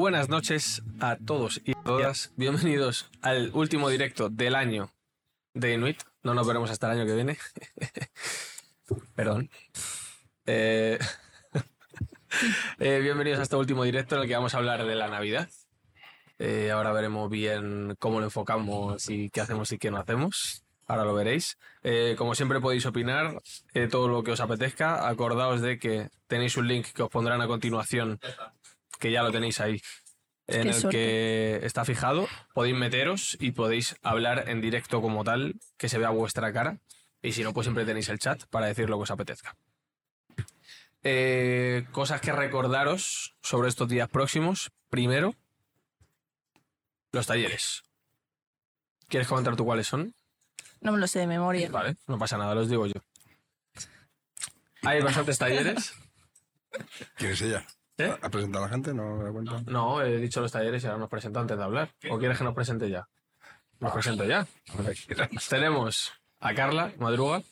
Buenas noches a todos y todas. Bienvenidos al último directo del año de Inuit. No nos veremos hasta el año que viene. Perdón. Eh, eh, bienvenidos a este último directo en el que vamos a hablar de la Navidad. Eh, ahora veremos bien cómo lo enfocamos y qué hacemos y qué no hacemos. Ahora lo veréis. Eh, como siempre podéis opinar eh, todo lo que os apetezca. Acordaos de que tenéis un link que os pondrán a continuación, que ya lo tenéis ahí, en el que está fijado. Podéis meteros y podéis hablar en directo como tal, que se vea vuestra cara. Y si no, pues siempre tenéis el chat para decir lo que os apetezca. Cosas que recordaros sobre estos días próximos. Primero, los talleres. ¿Quieres comentar tú cuáles son? No me lo sé de memoria. Vale, no pasa nada, los digo yo. Hay bastantes talleres. ¿Quién es ella? ¿Eh? ¿Ha presentado a la gente? ¿No me da cuenta? No, he dicho los talleres y ahora nos presento antes de hablar. ¿O quieres que nos presente ya? Nos presento ya. Tenemos a Carla Madruga,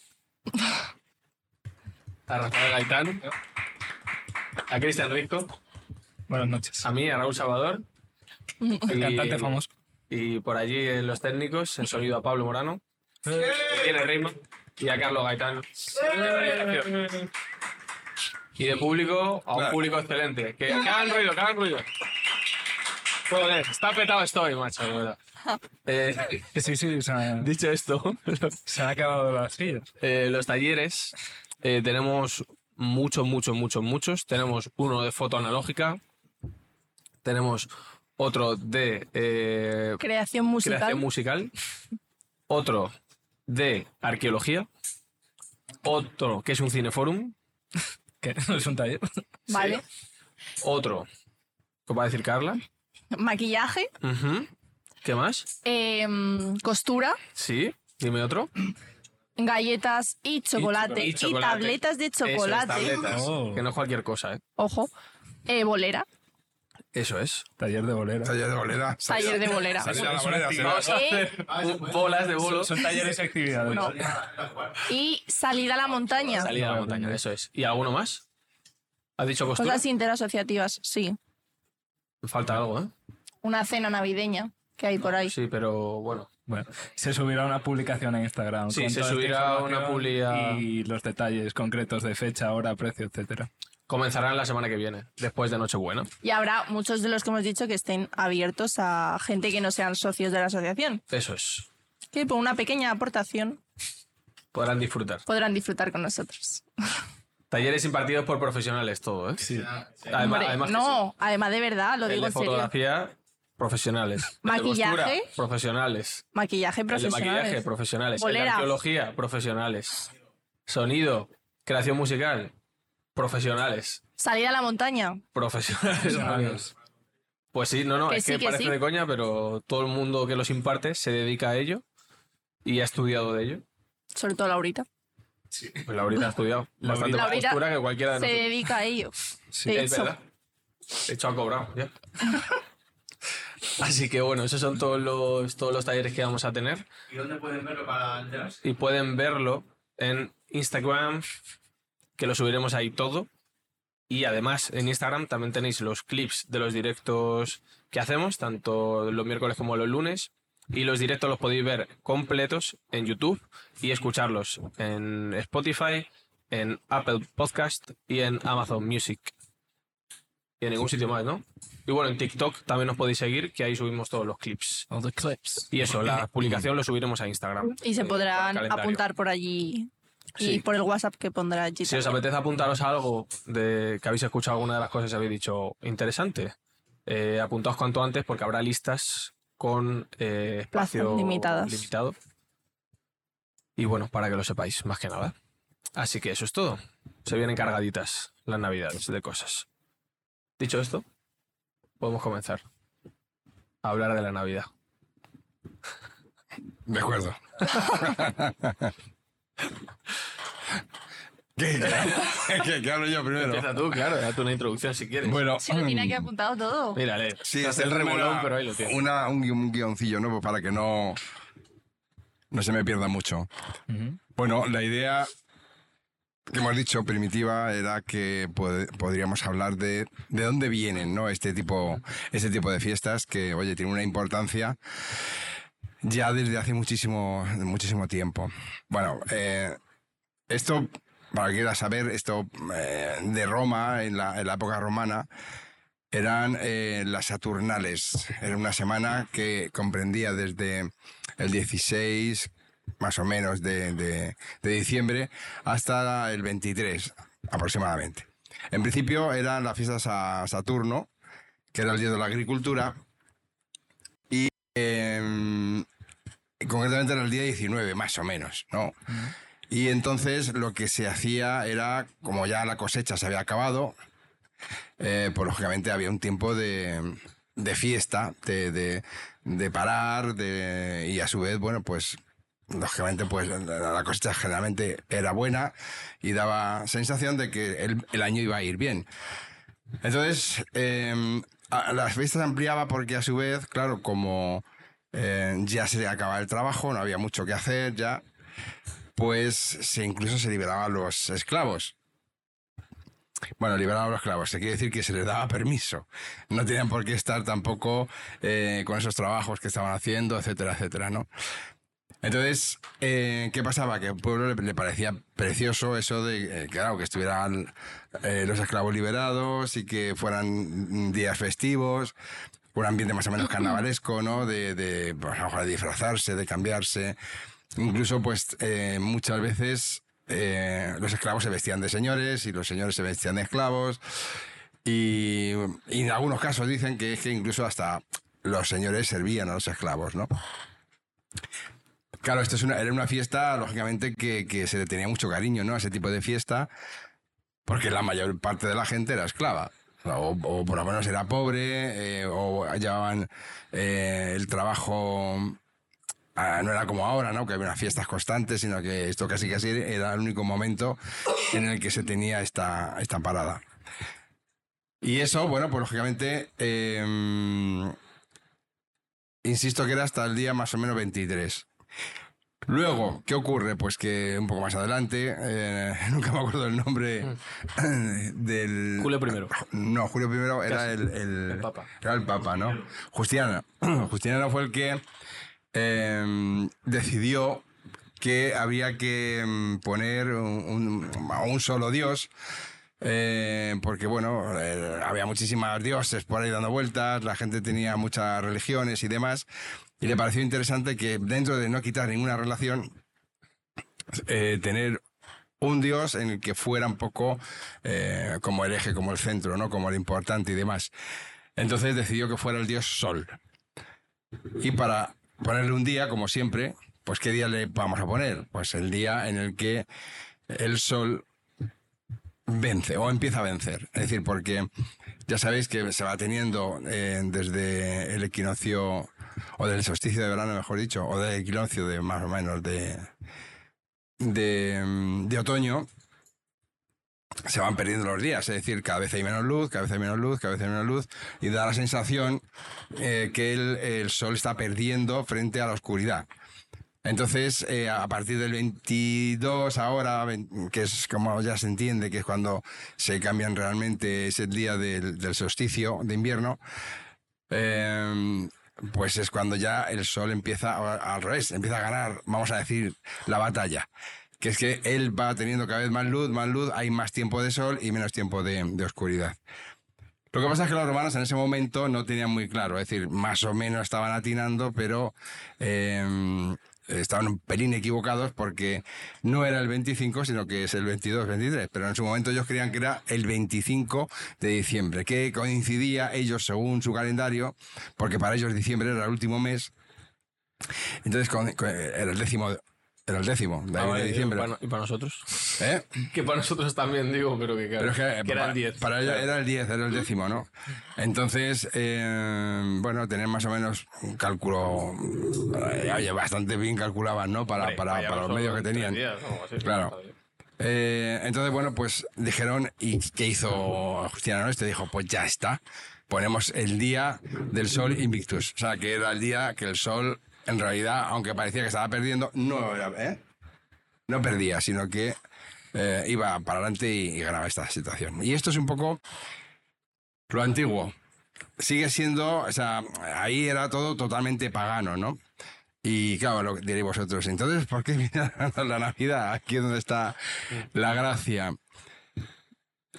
a Rafael Gaitán, a Cristian Rico, Buenas noches. a mí, a Raúl Salvador. El y- cantante famoso. Y por allí en los técnicos, en sonido a Pablo Morano, que tiene ritmo, y a Carlos Gaitán. Y de público, a un público excelente. Que, que hagan ruido, que hagan ruido. Joder, está petado estoy, macho. de verdad. Eh, Sí, sí, se han, dicho esto, se han acabado las sillas. eh, los talleres eh, tenemos muchos, muchos, muchos, muchos. Tenemos uno de foto analógica, tenemos otro de eh, Creación musical. creación musical, otro de arqueología, otro que es un cineforum, Que no es un taller. Vale. otro, ¿qué va a decir Carla? Maquillaje. ¿Qué más? em, costura. Sí, dime otro. Galletas y chocolate. y tabletas de Eso es, chocolate. tabletas, Oh. que no es cualquier cosa, ¿eh? Ojo. Eh, bolera. Eso es. Taller de bolera. Taller de bolera. Taller de bolera. Eh, bolas de bolo. Son talleres y actividades. No. Y salida a la montaña. Salida a la montaña, eso es. ¿Y alguno más? ¿Has dicho costura? Cosas interasociativas, sí. Falta algo, ¿eh? Una cena navideña que hay por ahí. Sí, pero bueno. Bueno, se subirá una publicación en Instagram. Sí, con se subirá una información publi a- Y los detalles concretos de fecha, hora, precio, etcétera. Comenzarán la semana que viene, después de Nochebuena. Y habrá muchos de los que hemos dicho que estén abiertos a gente que no sean socios de la asociación. Eso es. Que por una pequeña aportación Podrán disfrutar. podrán disfrutar con nosotros. Talleres impartidos por profesionales, todo, ¿eh? Sí. Además, Hombre, además que no, además de verdad, lo. El digo de en serio. fotografía, profesionales. El de Maquillaje. costura, profesionales. Maquillaje El de profesionales. maquillaje, profesionales. El de Bolera. arqueología, profesionales. Sonido, creación musical, profesionales. Salir a la montaña. Profesionales. Pues sí, no, no, Que es sí, que, que parece sí. de coña, pero todo el mundo que los imparte se dedica a ello y ha estudiado de ello. Sobre todo Laurita. Pues Laurita ha estudiado. Bastante más Laurita que cualquiera de Se nosotros. dedica a ello. Sí. De Es hecho, verdad. De hecho, ha cobrado, ya. Así que bueno, esos son todos los, todos los talleres que vamos a tener. ¿Y dónde pueden verlo para enterarse? Y pueden verlo en Instagram, que lo subiremos ahí todo. Y además en Instagram también tenéis los clips de los directos que hacemos, tanto los miércoles como los lunes. Y los directos los podéis ver completos en YouTube y escucharlos en Spotify, en Apple Podcast y en Amazon Music. Y en ningún sitio más, ¿no? Y bueno, en TikTok también nos podéis seguir, que ahí subimos todos los clips. All the clips. Y eso, la publicación lo subiremos a Instagram. y se Eh, podrán apuntar por allí. Y por el WhatsApp que pondrá allí. Si os apetece apuntaros a algo de que habéis escuchado alguna de las cosas y habéis dicho interesante, eh, apuntaos cuanto antes porque habrá listas con eh, espacio limitadas. limitado. Y bueno, para que lo sepáis, más que nada. Así que eso es todo. Se vienen cargaditas las navidades de cosas. Dicho esto, podemos comenzar a hablar de la Navidad. De acuerdo. ¿Qué? ¿Qué, qué hablo yo primero? Empieza tú, claro, date una introducción si quieres. Bueno, Si lo tiene aquí apuntado todo. Mírale, Sí, se hace el es remolón, una- pero ahí lo tienes. Una, un, un guioncillo, ¿no? Pues para que no, no se me pierda mucho. Bueno, la idea que hemos dicho, primitiva, era que pod- podríamos hablar de, de dónde vienen, ¿no? Este tipo, este tipo de fiestas que, oye, tienen una importancia ya desde hace muchísimo, muchísimo tiempo. Bueno, eh, esto, para que quiera saber, esto eh, de Roma, en la, en la época romana, eran eh, las Saturnales. Era una semana que comprendía desde el 16, más o menos, de, de- de diciembre hasta el 23, aproximadamente. En principio eran las fiestas a Saturno, que era el dios de la agricultura, em, concretamente era el día 19, más o menos, ¿no? Y entonces lo que se hacía era, como ya la cosecha se había acabado, eh, pues lógicamente había un tiempo de, de fiesta, de, de- de parar, de, y a su vez, bueno, pues lógicamente pues la la cosecha generalmente era buena y daba sensación de que el, el año iba a ir bien. Entonces, eh, a- las fiestas ampliaba porque a su vez, claro, como eh, ya se acababa el trabajo, no había mucho que hacer ya, pues se incluso se liberaban los esclavos. Bueno, liberaban a los esclavos, se quiere decir que se les daba permiso. No tenían por qué estar tampoco eh, con esos trabajos que estaban haciendo, etcétera, etcétera, ¿no? Entonces, eh, ¿qué pasaba? Que al pueblo le, parecía precioso eso de, eh, claro, que estuvieran eh, los esclavos liberados y que fueran días festivos, un ambiente más o menos carnavalesco, ¿no? De, de, pues, a de disfrazarse, de cambiarse. Incluso, pues, muchas veces los esclavos se vestían de señores y los señores se vestían de esclavos. Y, y en algunos casos dicen que es que incluso hasta los señores servían a los esclavos, ¿no? Claro, esto es una, era una fiesta, lógicamente, que, se le tenía mucho cariño, ¿no? A ese tipo de fiesta, porque la mayor parte de la gente era esclava. O, por lo menos era pobre, eh, o llevaban eh, el trabajo. ah, no era como ahora, ¿no? Que había unas fiestas constantes, sino que esto casi casi era el único momento en el que se tenía esta, esta parada. Y eso, bueno, pues lógicamente. eh, insisto que era hasta el día más o menos 23. Luego, ¿qué ocurre? Pues que un poco más adelante, eh, nunca me acuerdo el nombre del... Julio I. No, Julio I era el, el, El Papa. Era el Papa, ¿no? Justiniano. Justiniano fue el que eh, decidió que había que mm, poner un, un- a un solo Dios eh, porque bueno, eh, había muchísimas dioses por ahí dando vueltas, la gente tenía muchas religiones y demás, y le pareció interesante que dentro de no quitar ninguna relación, eh, tener un dios en el que fuera un poco eh, como el eje, como el centro, ¿no? Como el importante y demás. Entonces decidió que fuera el dios Sol. Y para ponerle un día, como siempre, pues ¿qué día le vamos a poner? Pues el día en el que el Sol vence o empieza a vencer. Es decir, porque ya sabéis que se va teniendo eh, desde el equinoccio, o del solsticio de verano, mejor dicho, o del equinoccio de más o menos de, de, mm, de otoño, se van perdiendo los días, es decir, cada vez hay menos luz, cada vez hay menos luz, cada vez hay menos luz, y da la sensación eh, que el, sol está perdiendo frente a la oscuridad. Entonces, eh, a partir del 22 ahora, que es como ya se entiende, que es cuando se cambian realmente, es el día del, solsticio de invierno, eh, pues es cuando ya el sol empieza, al revés, empieza a ganar, vamos a decir, la batalla. Que es que él va teniendo cada vez más luz, más luz, hay más tiempo de sol y menos tiempo de, de oscuridad. Lo que pasa es que los romanos en ese momento no tenían muy claro, es decir, más o menos estaban atinando, pero eh, estaban un pelín equivocados porque no era el 25, sino que es el 22, 23. Pero en su momento ellos creían que era el 25 de diciembre, que coincidía ellos según su calendario, porque para ellos diciembre era el último mes. Entonces era el décimo, era el décimo de, Ah, de diciembre. ¿Y para, y para nosotros? ¿Eh? Que para nosotros también, digo, pero que, claro, Pero es que, que era el 10. para ellos era el 10, era el décimo, ¿no? Entonces, eh, bueno, tener más o menos un cálculo, eh, oye, bastante bien calculaban, ¿no? Para, para, para los medios que tenían. días, Claro. Eh, entonces, bueno, pues dijeron, ¿y qué hizo Justiniano Este? Dijo, pues ya está, ponemos el día del sol Invictus. O sea, que era el día que el sol, en realidad, aunque parecía que estaba perdiendo, no, ¿eh? no perdía, sino que eh, iba para adelante y, y ganaba esta situación. Y esto es un poco lo antiguo. Sigue siendo, o sea, ahí era todo totalmente pagano, ¿no? Y claro, lo diréis vosotros, entonces, ¿por qué viene la Navidad? Aquí es donde está la gracia.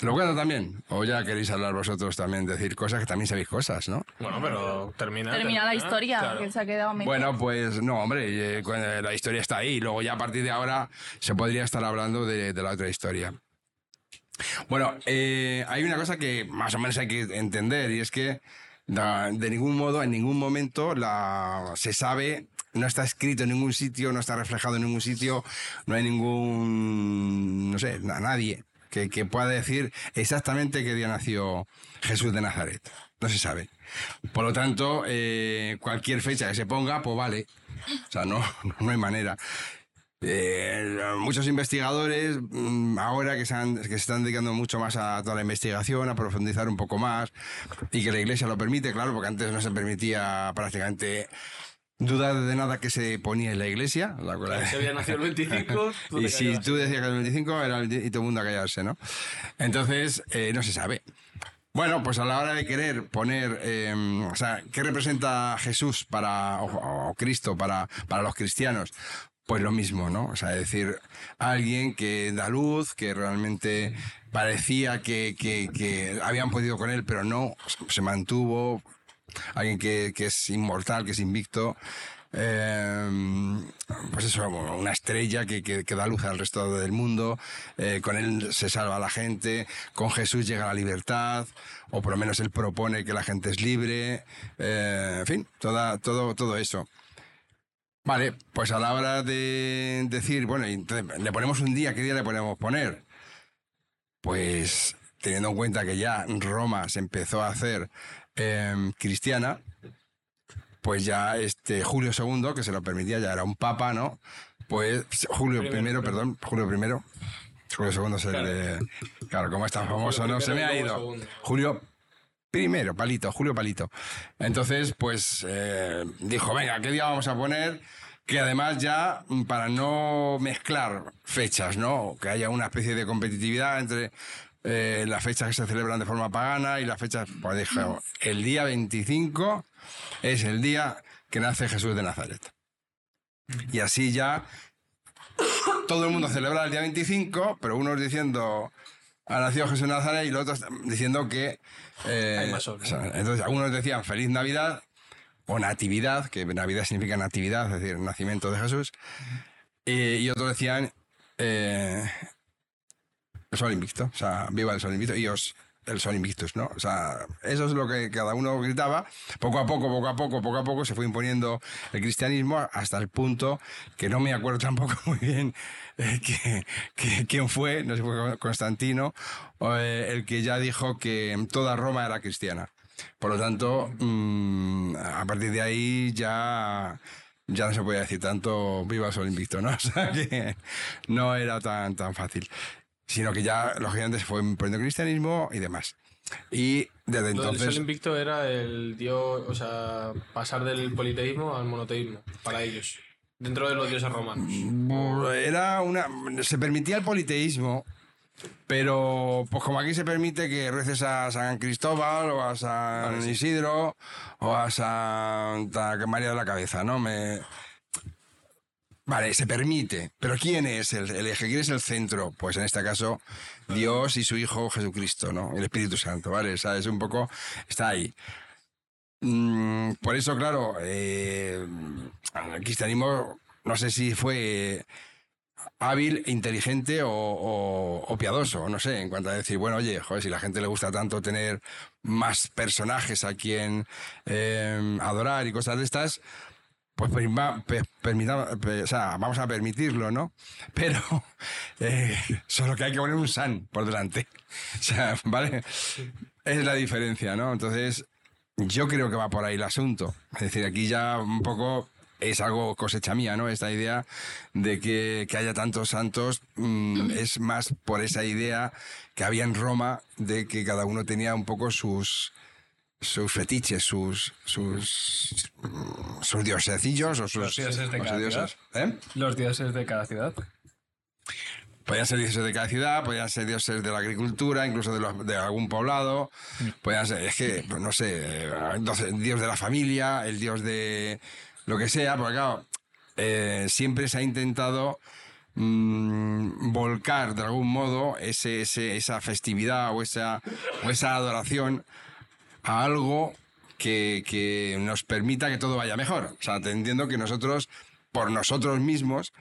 ¿Lo cuento también? ¿O ya queréis hablar vosotros también, decir cosas que también sabéis cosas, no? Bueno, pero termina. Termina la historia, claro. que se ha quedado medio. Bueno, pues no, hombre, eh, eh, la historia está ahí. Luego ya a partir de ahora se podría estar hablando de, de la otra historia. Bueno, eh, hay una cosa que más o menos hay que entender y es que de ningún modo, en ningún momento la, se sabe, no está escrito en ningún sitio, no está reflejado en ningún sitio, no hay ningún, no sé, na- nadie que, que pueda decir exactamente qué día nació Jesús de Nazaret. No se sabe. Por lo tanto, eh, cualquier fecha que se ponga, pues vale. O sea, no, no hay manera. Eh, muchos investigadores mm, ahora que se, han- que se están dedicando mucho más a toda la investigación, a profundizar un poco más y que la iglesia lo permite, claro, porque antes no se permitía prácticamente dudar de nada que se ponía en la iglesia. la cual- Si había nacido el 25, tú y si tú decías que el 25 era el, y todo el mundo a callarse, ¿no? Entonces, eh, no se sabe. Bueno, pues a la hora de querer poner, eh, o sea, ¿qué representa Jesús para, o, o Cristo para, para los cristianos? Pues lo mismo, ¿no? O sea, es decir, alguien que da luz, que realmente parecía que, que- que habían podido con él, pero no, se mantuvo, alguien que, que es inmortal, que es invicto. eh, pues eso, una estrella que, que- da luz al resto del mundo. eh, con él se salva la gente. Con Jesús llega la libertad. O por lo menos él propone que la gente es libre. eh, en fin, toda, todo, todo eso. Vale, pues a la hora de decir, bueno, le ponemos un día, ¿qué día le podemos poner? Pues teniendo en cuenta que ya Roma se empezó a hacer em, cristiana, pues ya este Julio II, que se lo permitía, ya era un papa, ¿no? Pues Julio I, perdón, Julio I. Julio II es el de... Claro, como es tan famoso, ¿no? Se me ha ido. Julio Primero, Palito, Julio Palito. Entonces, pues eh, dijo, venga, ¿qué día vamos a poner? Que además ya, para no mezclar fechas, ¿no? Que haya una especie de competitividad entre eh, las fechas que se celebran de forma pagana y las fechas, pues dijo, el día 25 es el día que nace Jesús de Nazaret. Y así ya todo el mundo celebra el día 25, pero unos diciendo ha nacido Jesús de Nazaret y los otros diciendo que... eh, Hay más entonces algunos decían feliz Navidad o Natividad, que Navidad significa Natividad, es decir, nacimiento de Jesús. Y, y otros decían eh, el sol invicto, o sea, viva el sol invicto y os el sol invictus, ¿no? O sea, eso es lo que cada uno gritaba. Poco a poco, poco a poco, poco a poco se fue imponiendo el cristianismo hasta el punto que no me acuerdo tampoco muy bien eh, quién fue, no sé fue Constantino, eh, el que ya dijo que toda Roma era cristiana. Por lo tanto, mm, a partir de ahí ya, ya no se podía decir tanto viva el sol invicto, ¿no? O sea que no era tan, tan fácil. Sino que ya los gigantes se fue imponiendo el cristianismo y demás. Y desde entonces... sol invicto era el dios, o sea, pasar del politeísmo al monoteísmo, para ellos, dentro de los dioses romanos. Era una. Se permitía el politeísmo, pero pues como aquí se permite que reces a San Cristóbal o a San Isidro o a Santa María de la Cabeza, ¿no? Me. Vale, se permite, pero ¿quién es el, eje? ¿Quién es el centro? Pues en este caso, Dios y su Hijo Jesucristo, ¿no? El Espíritu Santo, ¿vale? O sea, es un poco. Está ahí. Mm, por eso, claro, eh, el cristianismo, no sé si fue hábil, inteligente o, piadoso, no sé, en cuanto a decir, bueno, oye, joder, si la gente le gusta tanto tener más personajes a quien eh, adorar y cosas de estas, pues perma- pe- permita- pe- o sea, vamos a permitirlo, ¿no? Pero eh, solo que hay que poner un san por delante. O sea, ¿vale? Es la diferencia, ¿no? Entonces, yo creo que va por ahí el asunto. Es decir, aquí ya un poco es algo cosecha mía, ¿no? Esta idea de que, que haya tantos santos mm, es más por esa idea que había en Roma de que cada uno tenía un poco sus sus fetiches, sus sus, mm, sus diosecillos o sus, Los dioses de cada dioses. ¿Eh? Los dioses de cada ciudad. Podían ser dioses de cada ciudad, podían ser dioses de la agricultura, incluso de, los- de algún poblado. Podían ser, es que, pues, no sé, entonces, dios de la familia, el dios de lo que sea, porque claro, eh, siempre se ha intentado mm, volcar de algún modo ese, ese- esa festividad o esa, o esa adoración a algo que, que nos permita que todo vaya mejor. O sea, entendiendo que nosotros, por nosotros mismos,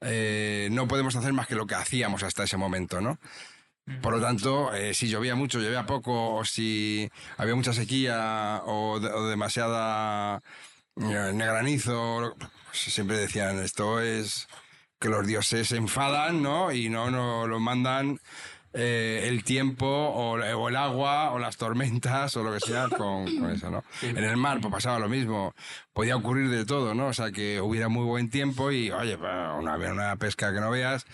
eh, no podemos hacer más que lo que hacíamos hasta ese momento, ¿no? Por lo tanto, eh, si llovía mucho, llovía poco, o si había mucha sequía o, de- o demasiada eh, granizo, pues siempre decían, esto es que los dioses se enfadan, ¿no? Y no nos lo mandan eh, el tiempo o, o el agua o las tormentas o lo que sea con, con eso, ¿no? En el mar pues pasaba lo mismo. Podía ocurrir de todo, ¿no? O sea, que hubiera muy buen tiempo y, oye, pues, una, una pesca que no veas.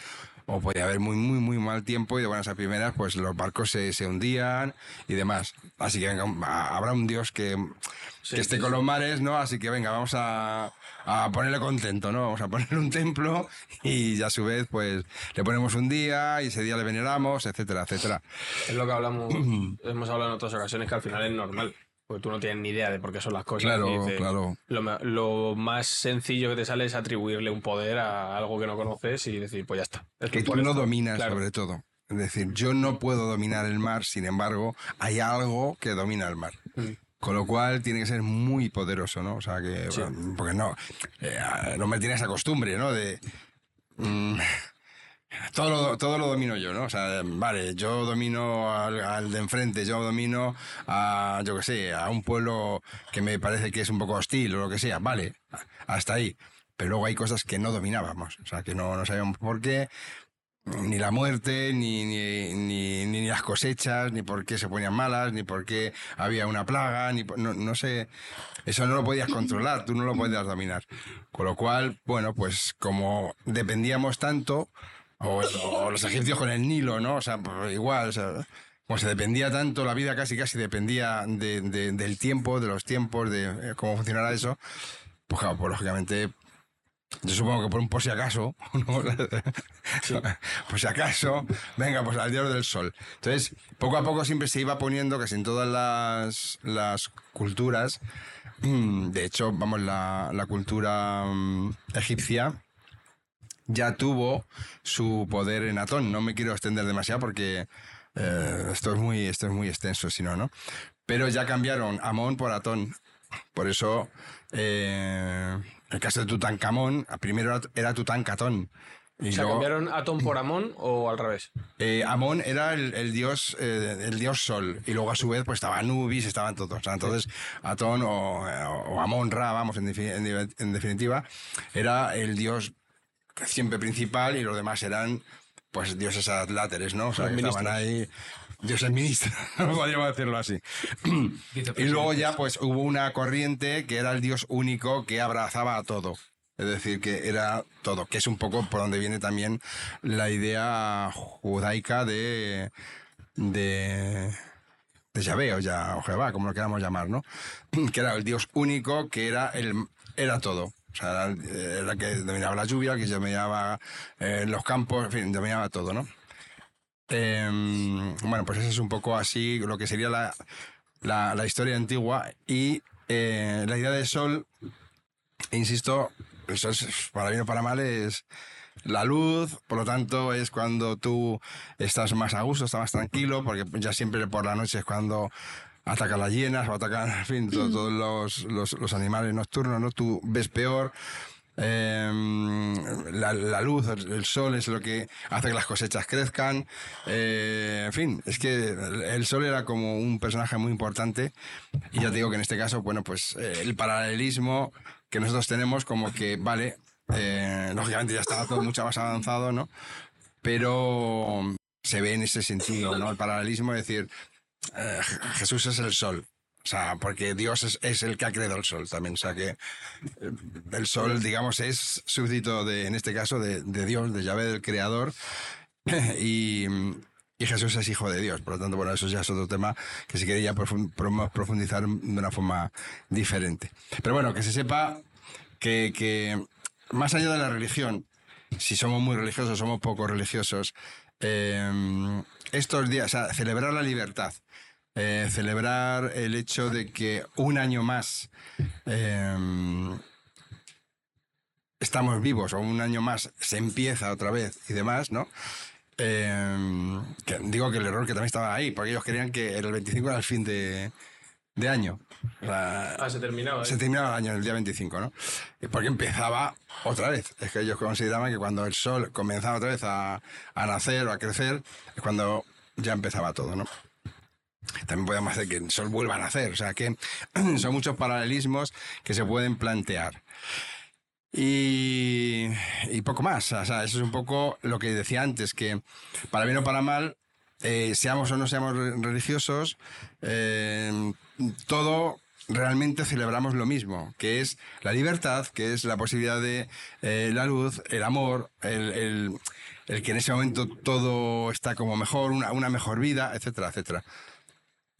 O podía haber muy, muy, muy mal tiempo y de buenas a primeras, pues los barcos se, se hundían y demás. Así que venga, habrá un dios que, que esté con los mares, ¿no? Así que venga, vamos a, a ponerle contento, ¿no? Vamos a ponerle un templo y ya a su vez, pues le ponemos un día y ese día le veneramos, etcétera, etcétera. Es lo que hablamos, hemos hablado en otras ocasiones que al final es normal. Porque tú no tienes ni idea de por qué son las cosas. Claro, claro. Lo, lo más sencillo que te sale es atribuirle un poder a algo que no conoces y decir, pues ya está. Es Que tú no esto. dominas Claro. sobre todo. Es decir, yo no puedo dominar el mar, sin embargo, hay algo que domina el mar. Mm. Con lo cual tiene que ser muy poderoso, ¿no? O sea, que. Sí. bueno, Porque no. eh, no me tiene esa costumbre, ¿no? De. mm, todo lo, todo lo domino yo, ¿no? O sea, vale, yo domino al, al de enfrente, yo domino a, yo qué sé, a un pueblo que me parece que es un poco hostil o lo que sea, vale, hasta ahí. Pero luego hay cosas que no dominábamos, o sea, que no, no sabíamos por qué, ni la muerte, ni, ni, ni, ni las cosechas, ni por qué se ponían malas, ni por qué había una plaga, ni no, no sé. Eso no lo podías controlar, tú no lo podías dominar. Con lo cual, bueno, pues como dependíamos tanto, o, los egipcios con el Nilo, ¿no? O sea, pues igual, o sea, como se dependía tanto, la vida casi casi dependía de- de- del tiempo, de los tiempos, de eh, cómo funcionara eso, pues pues lógicamente yo supongo que por un por si acaso, ¿no? por si acaso, venga, pues al dios del sol. Entonces, poco a poco siempre se iba poniendo, casi en todas las, las culturas, mm, de hecho, vamos, la, la cultura mm, egipcia ya tuvo su poder en Atón. No me quiero extender demasiado porque eh, esto, es muy, esto es muy extenso, si no, ¿no? Pero ya cambiaron Amón por Atón. Por eso, eh, el caso de Tutankamón, primero era, Tutankatón. Y O sea, luego, ¿cambiaron Atón por Amón o al revés? eh, Amón era el, el dios eh, el dios sol y luego a su vez pues estaba Anubis, estaban todos. Entonces Atón o, o Amón Ra, vamos, en, en- definitiva, era el dios siempre principal y los demás eran pues dioses atláteres, ¿no? O sea, que estaban ahí dioses ministros, podríamos decirlo así. Y luego ya pues hubo una corriente que era el dios único que abrazaba a todo. Es decir, que era todo, que es un poco por donde viene también la idea judaica de, de, de Yahvé o, ya, o Jehová, como lo queramos llamar, ¿no? Que era el dios único, que era, el, era todo. O sea, era, el- era el que dominaba la lluvia, el que dominaba eh, los campos, en fin, dominaba todo, ¿no? Em, bueno, pues eso es un poco así lo que sería la, la, la historia antigua y eh, la idea del sol, insisto, el sol es- para bien o para mal es la luz, por lo tanto es cuando tú estás más a gusto, estás más tranquilo, porque ya siempre por la noche es cuando atacan las hienas o atacan, en fin, to- todos los, los- los animales nocturnos, ¿no? Tú ves peor. Em, la, luz, el, sol es lo que hace que las cosechas crezcan. Eh, en fin, es que el, sol era como un personaje muy importante. Y ya te digo que en este caso, bueno, pues eh, el paralelismo que nosotros tenemos, como que, vale, eh, lógicamente ya estaba todo mucho más avanzado, ¿no? Pero se ve en ese sentido, ¿no? El paralelismo, es decir, Je- Jesús es el sol. O sea, porque Dios es, es el que ha creado el sol también. O sea, que eh, el sol, digamos, es súbdito, de, en este caso, de, de Dios, de Yahvé, del creador. y, y Jesús es hijo de Dios. Por lo tanto, bueno, eso ya es otro tema que si quería profundizar de una forma diferente. Pero bueno, que se sepa que, que más allá de la religión, si somos muy religiosos, somos poco religiosos, eh, estos días, o sea, celebrar la libertad, eh, celebrar el hecho de que un año más eh, estamos vivos o un año más se empieza otra vez y demás, ¿no? Eh, que digo que el error que también estaba ahí, porque ellos querían que el 25 era el fin de, de año. O sea, Ah, se terminaba. ¿eh? se terminaba el año el día 25, ¿no? Y Porque empezaba otra vez. Es que ellos consideraban que cuando el sol comenzaba otra vez a, a nacer o a crecer, es cuando ya empezaba todo, ¿no? También podemos hacer que el sol vuelva a nacer. O sea que son muchos paralelismos que se pueden plantear. Y, poco más. O sea, eso es un poco lo que decía antes, que para bien o para mal, eh, seamos o no seamos re- religiosos, eh, todo realmente celebramos lo mismo, que es la libertad, que es la posibilidad de eh, la luz, el amor, el, el- el que en ese momento todo está como mejor, una, una mejor vida, etcétera, etcétera.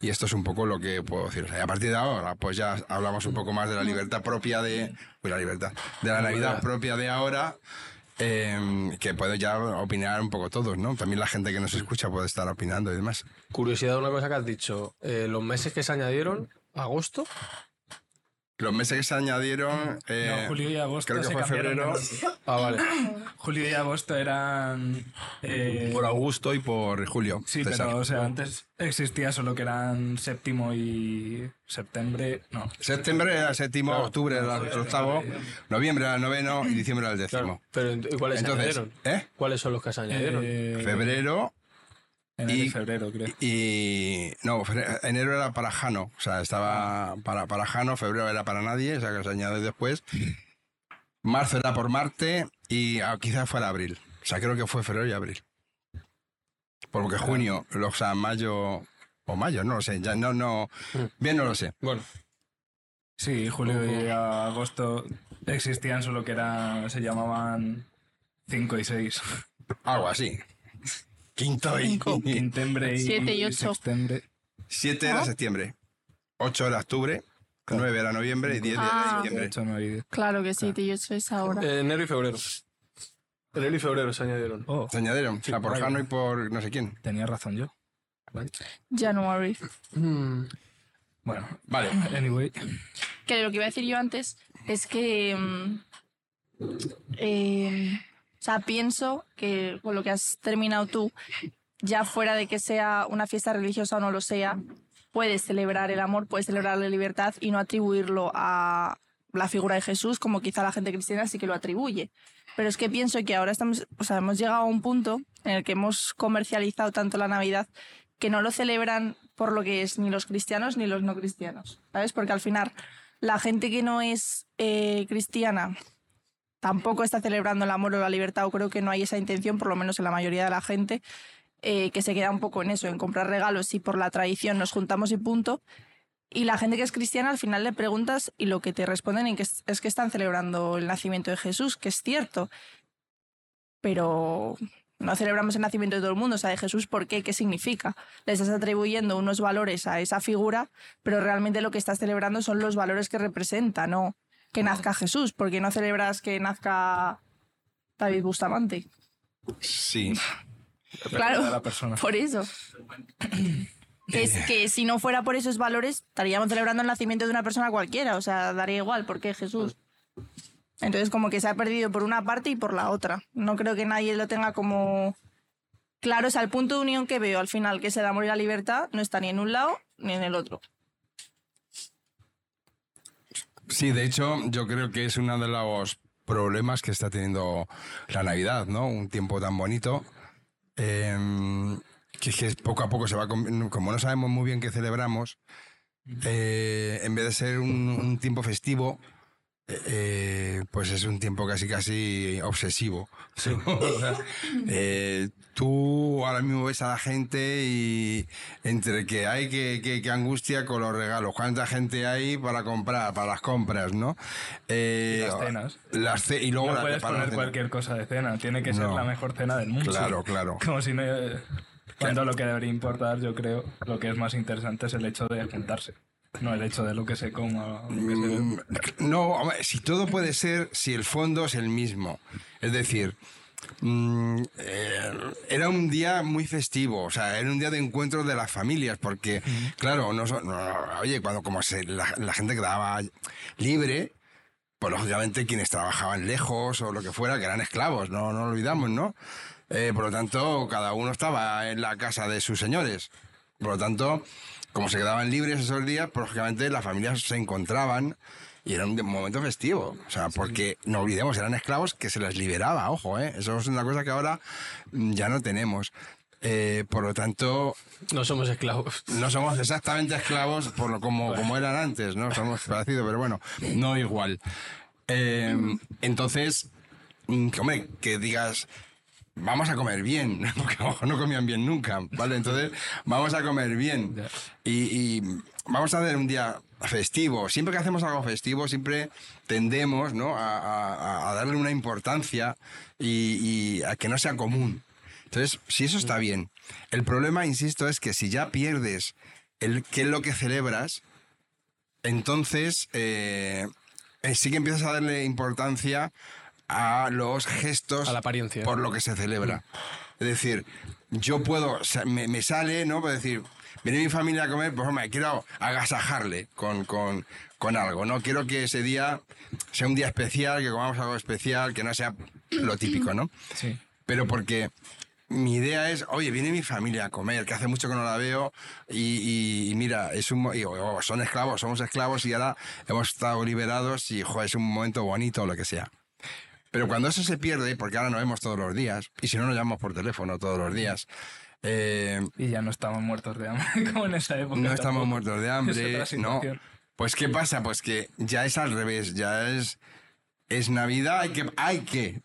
Y esto es un poco lo que puedo decir. O sea, a partir de ahora, pues ya hablamos un poco más de la libertad propia de. Uy, la libertad. De la Navidad propia de ahora. eh, que puede ya opinar un poco todos, ¿no? También la gente que nos escucha puede estar opinando y demás. Curiosidad, una cosa que has dicho. eh, los meses que se añadieron, agosto. Los meses que se añadieron. eh, No, julio y agosto creo que se fue febrero. Ah, vale. Julio y agosto eran... eh, Por agosto y por julio. Sí, César. pero o sea, antes existía solo que eran séptimo y septiembre. No. Septiembre era el séptimo, Claro. octubre era el octavo, noviembre era el noveno y diciembre era el décimo. Claro. Pero ¿y ¿cuáles se añadieron? ¿eh? ¿Cuáles son los que se añadieron? Eh, Febrero enero y- y febrero, creo. y. No, enero era para Jano, o sea, estaba para, para Jano, febrero era para nadie, o sea, que se añade después. Marzo era por Marte y ah, quizás fuera abril. O sea, creo que fue febrero y abril. Porque junio, o sea, mayo o mayo, no lo sé, ya no, no, bien no lo sé. Bueno, Sí, julio y agosto existían solo que eran, se llamaban 5 y 6. Algo así. Quinto y Quintembre y, Siete y ocho. sextembre. siete era septiembre, ocho era octubre, nueve era noviembre y diez era Ah. diciembre. Ocho, nueve y diez. Claro que sí, tío, eso es ahora. eh, enero y febrero. Enero y febrero se añadieron. Oh, Se añadieron, o sea, por. Jano y por no sé quién. tenía razón yo. January. Mm, Bueno, Vale. anyway. Que lo que iba a decir yo antes es que. mm, eh, sea, pienso que con lo que has terminado tú, ya fuera de que sea una fiesta religiosa o no lo sea, puedes celebrar el amor, puedes celebrar la libertad y no atribuirlo a la figura de Jesús, como quizá la gente cristiana sí que lo atribuye. Pero es que pienso que ahora estamos, o sea, hemos llegado a un punto en el que hemos comercializado tanto la Navidad que no lo celebran por lo que es ni los cristianos ni los no cristianos, ¿sabes? Porque al final la gente que no es eh, cristiana tampoco está celebrando el amor o la libertad o creo que no hay esa intención, por lo menos en la mayoría de la gente, eh, que se queda un poco en eso, en comprar regalos y por la tradición nos juntamos y punto. Y la gente que es cristiana al final le preguntas y lo que te responden es que están celebrando el nacimiento de Jesús, que es cierto. Pero no celebramos el nacimiento de todo el mundo, o sea, de Jesús, ¿por qué? ¿Qué significa? Le estás atribuyendo unos valores a esa figura, pero realmente lo que estás celebrando son los valores que representa, no que nazca Jesús, porque no celebras que nazca David Bustamante. Sí. Claro. de la persona. Por eso. Es que si no fuera por esos valores, estaríamos celebrando el nacimiento de una persona cualquiera. O sea, daría igual, porque Jesús. Entonces, como que se ha perdido por una parte y por la otra. No creo que nadie lo tenga como claro. O sea, el punto de unión que veo al final, que es el amor y la libertad, no está ni en un lado ni en el otro. Sí, de hecho, yo creo que es uno de los problemas que está teniendo la Navidad, ¿no? Un tiempo tan bonito. eh, que es que poco a poco se va. com- Como no sabemos muy bien qué celebramos, eh, en vez de ser un, un tiempo festivo, eh, pues es un tiempo casi casi obsesivo. O sea, eh, tú ahora mismo ves a la gente y entre que hay que, que- que angustia con los regalos, cuánta gente hay para comprar, para las compras, ¿no? Eh, las cenas. las ce- y luego no la- puedes poner cualquier cosa de cena, tiene que ser No. la mejor cena del mundo. Claro, claro. Como si no... Cuando lo que debería importar, yo creo, lo que es más interesante es el hecho de juntarse, no el hecho de lo que se coma. o lo que se- Mm, No, si todo puede ser, si el fondo es el mismo. Es decir, mm, eh, era un día muy festivo, o sea, era un día de encuentro de las familias, porque, claro, no, so- no, oye, cuando como se, la, la gente quedaba libre, pues lógicamente quienes trabajaban lejos o lo que fuera, que eran esclavos, no, no lo olvidamos, ¿no? Eh, por lo tanto, cada uno estaba en la casa de sus señores. Por lo tanto, como se quedaban libres esos días, pues lógicamente las familias se encontraban y era un momento festivo. O sea, porque no olvidemos, eran esclavos que se les liberaba, ojo, ¿eh? Eso es una cosa que ahora mm, ya no tenemos. Eh, por lo tanto, No somos esclavos. no somos exactamente esclavos por lo, como, como eran antes, ¿no? Somos parecidos, pero bueno, no igual. Eh, entonces, mm, hombre, que digas, vamos a comer bien, porque ojo, no comían bien nunca, ¿vale? Entonces, vamos a comer bien. Y, y vamos a hacer un día festivo. Siempre que hacemos algo festivo, siempre tendemos, ¿no? A, a- a darle una importancia y, y a que no sea común. Entonces, si eso está bien. El problema, insisto, es que si ya pierdes el qué es lo que celebras, entonces eh, eh, sí que empiezas a darle importancia a los gestos A la apariencia. por lo que se celebra. Es decir, yo puedo, me, me sale, ¿no? Puedo decir, viene mi familia a comer, pues hombre, quiero agasajarle con, con, con algo, ¿no? Quiero que ese día sea un día especial, que comamos algo especial, que no sea lo típico, ¿no? Sí. pero porque mi idea es, oye, viene mi familia a comer, que hace mucho que no la veo, y, y- y mira, es un, y, oh, son esclavos, somos esclavos y ahora hemos estado liberados y jo, es un momento bonito o lo que sea. Pero cuando eso se pierde, porque ahora nos vemos todos los días, y si no nos llamamos por teléfono todos los días, eh, Y ya no estamos muertos de hambre como en esa época. no estamos tampoco. muertos de hambre, no. Pues ¿qué pasa? Pues que ya es al revés, ya es, es Navidad, hay que, hay que.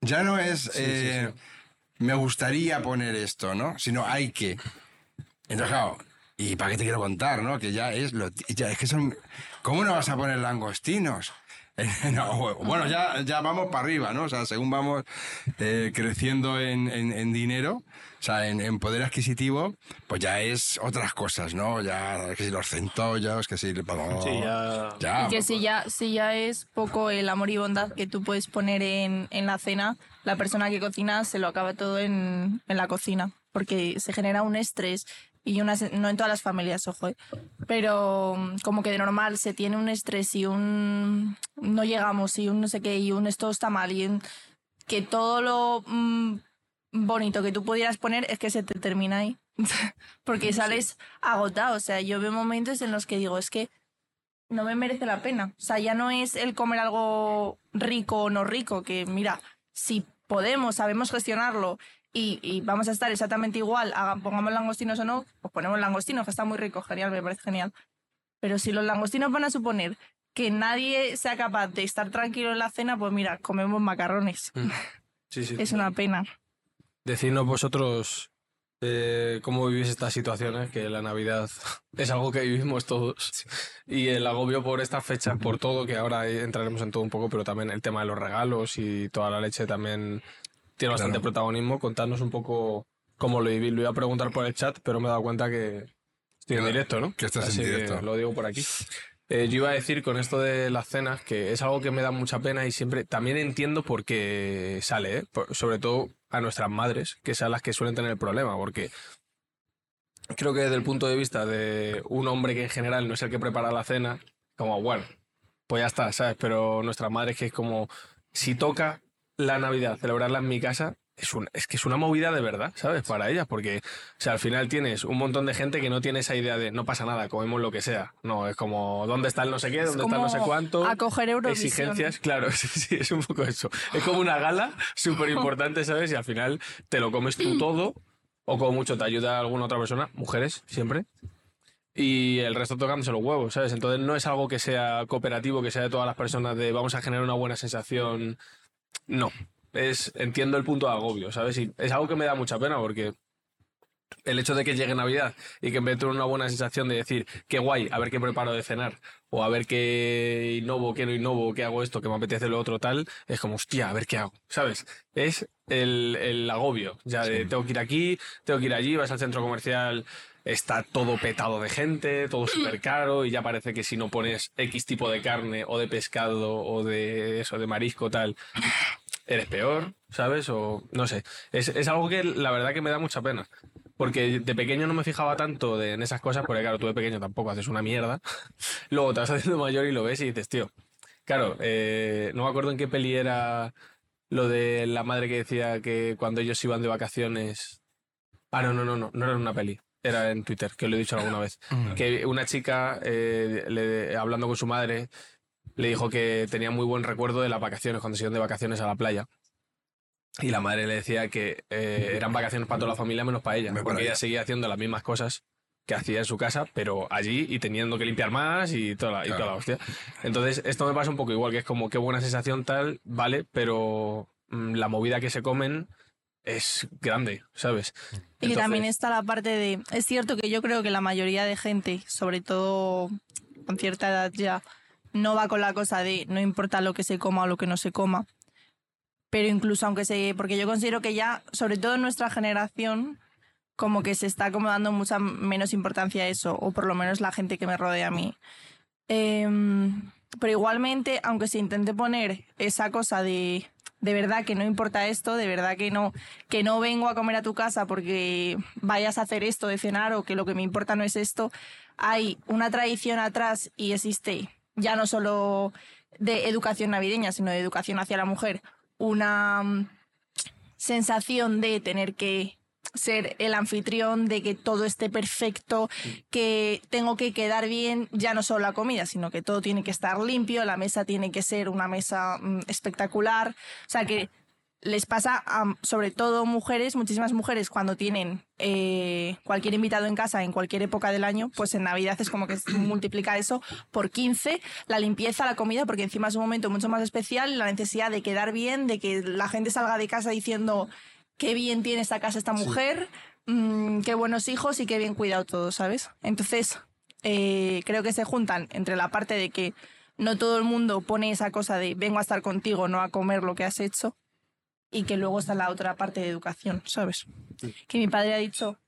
Ya no es, eh, me gustaría poner esto, ¿no? Sino hay que. Entonces, claro, ¿y para qué te quiero contar, no? Que ya es lo, ya es que son, ¿cómo no vas a poner langostinos? No, bueno, ya, ya vamos para arriba, ¿no? O sea, según vamos eh, creciendo en, en- en dinero, o sea, en, en poder adquisitivo, pues ya es otras cosas, ¿no? Ya, que si los centollos, que si... Sí, ya. ya, Y que si ya, si ya es poco el amor y bondad que tú puedes poner en, en la cena, la persona que cocina se lo acaba todo en, en la cocina, porque se genera un estrés y una, no en todas las familias, ojo, ¿eh? pero mm, como que de normal se tiene un estrés y un no llegamos y un no sé qué y un esto está mal y un- que todo lo mm, bonito que tú pudieras poner es que se te termina ahí. Porque sales agotado. O sea, yo veo momentos en los que digo, es que no me merece la pena. O sea, ya no es el comer algo rico o no rico, que mira, si podemos, sabemos gestionarlo y, y vamos a estar exactamente igual, pongamos langostinos o no, pues ponemos langostinos, que está muy rico, genial, me parece genial. Pero si los langostinos van a suponer que nadie sea capaz de estar tranquilo en la cena, pues mira, comemos macarrones. Sí, sí. Es una pena. Decidnos vosotros eh, cómo vivís estas situaciones, que la Navidad es algo que vivimos todos. Y el agobio por estas fechas, por todo, que ahora entraremos en todo un poco, pero también el tema de los regalos y toda la leche también tiene bastante Claro. protagonismo. Contadnos un poco cómo lo vivís. Lo iba a preguntar por el chat, pero me he dado cuenta que estoy en Que- directo, ¿no? que estás en Así directo. lo digo por aquí. Eh, yo iba a decir con esto de las cenas que es algo que me da mucha pena y siempre también entiendo por qué sale, ¿eh? Por- sobre todo a nuestras madres, que son las que suelen tener el problema, porque creo que desde el punto de vista de un hombre que en general no es el que prepara la cena, como bueno, pues ya está, ¿sabes? Pero nuestras madres que es como, si toca la Navidad, celebrarla en mi casa, es, un, es que es una movida de verdad, ¿sabes? Para ellas, porque, o sea, al final tienes un montón de gente que no tiene esa idea de no pasa nada, comemos lo que sea. No, es como, ¿dónde está el no sé qué? ¿Dónde está el no sé cuánto? acoger Eurovisión. Exigencias, claro, sí, sí, es un poco eso. Es como una gala súper importante, ¿sabes? Y al final te lo comes tú todo, o como mucho te ayuda alguna otra persona, mujeres, siempre. y el resto tocándose los huevos, ¿sabes? Entonces no es algo que sea cooperativo, que sea de todas las personas de vamos a generar una buena sensación. No. Es, entiendo el punto de agobio, ¿sabes? Y es algo que me da mucha pena porque el hecho de que llegue Navidad y que me dé una buena sensación de decir, qué guay, a ver qué preparo de cenar, o a ver qué innovo, qué no innovo, qué hago esto, que me apetece lo otro tal, es como, hostia, a ver qué hago, ¿sabes? Es el, el agobio, ya de tengo que ir aquí, tengo que ir allí, vas al centro comercial, está todo petado de gente, todo súper caro, y ya parece que si no pones X tipo de carne, o de pescado, o de eso, de marisco, tal, eres peor, ¿sabes? O no sé. Es, es algo que la verdad que me da mucha pena. Porque de pequeño no me fijaba tanto de- en esas cosas, porque claro, tú de pequeño tampoco haces una mierda. Luego te vas haciendo mayor y lo ves y dices, tío. Claro, eh, no me acuerdo en qué peli era lo de la madre que decía que cuando ellos iban de vacaciones. Ah, no, no, no, no, no era una peli. Era en Twitter, que lo he dicho alguna vez. Que una chica, eh, le- hablando con su madre, le dijo que tenía muy buen recuerdo de las vacaciones, cuando se iban de vacaciones a la playa. Y la madre le decía que eh, eran vacaciones para toda la familia menos para ella, Me porque ella seguía haciendo las mismas cosas que hacía en su casa, pero allí y teniendo que limpiar más y toda la, y Claro. toda la hostia. Entonces, esto me pasa un poco igual, que es como qué buena sensación tal, vale, pero mm, la movida que se comen es grande, ¿sabes? Y Entonces- también está la parte de... Es cierto que yo creo que la mayoría de gente, sobre todo con cierta edad ya, no va con la cosa de no importa lo que se coma o lo que no se coma. Pero incluso aunque se... Porque yo considero que ya, sobre todo en nuestra generación, como que se está como dando mucha menos importancia a eso, o por lo menos la gente que me rodea a mí. Em, pero igualmente, aunque se intente poner esa cosa de de verdad que no importa esto, de verdad que no, que no vengo a comer a tu casa porque vayas a hacer esto de cenar o que lo que me importa no es esto, hay una tradición atrás y existe ya no solo de educación navideña, sino de educación hacia la mujer, una mm, sensación de tener que ser el anfitrión, de que todo esté perfecto, que tengo que quedar bien, ya no solo la comida, sino que todo tiene que estar limpio, la mesa tiene que ser una mesa mm, espectacular. O sea que les pasa a, sobre todo mujeres, muchísimas mujeres, cuando tienen eh, cualquier invitado en casa en cualquier época del año, pues en Navidad es como que multiplica eso por 15, la limpieza, la comida, porque encima es un momento mucho más especial, la necesidad de quedar bien, de que la gente salga de casa diciendo qué bien tiene esta casa esta mujer, mm, qué buenos hijos y qué bien cuidado todo, ¿sabes? Entonces, eh, creo que se juntan entre la parte de que no todo el mundo pone esa cosa de vengo a estar contigo, no a comer lo que has hecho, y que luego está la otra parte de educación, ¿sabes? Que mi padre ha dicho,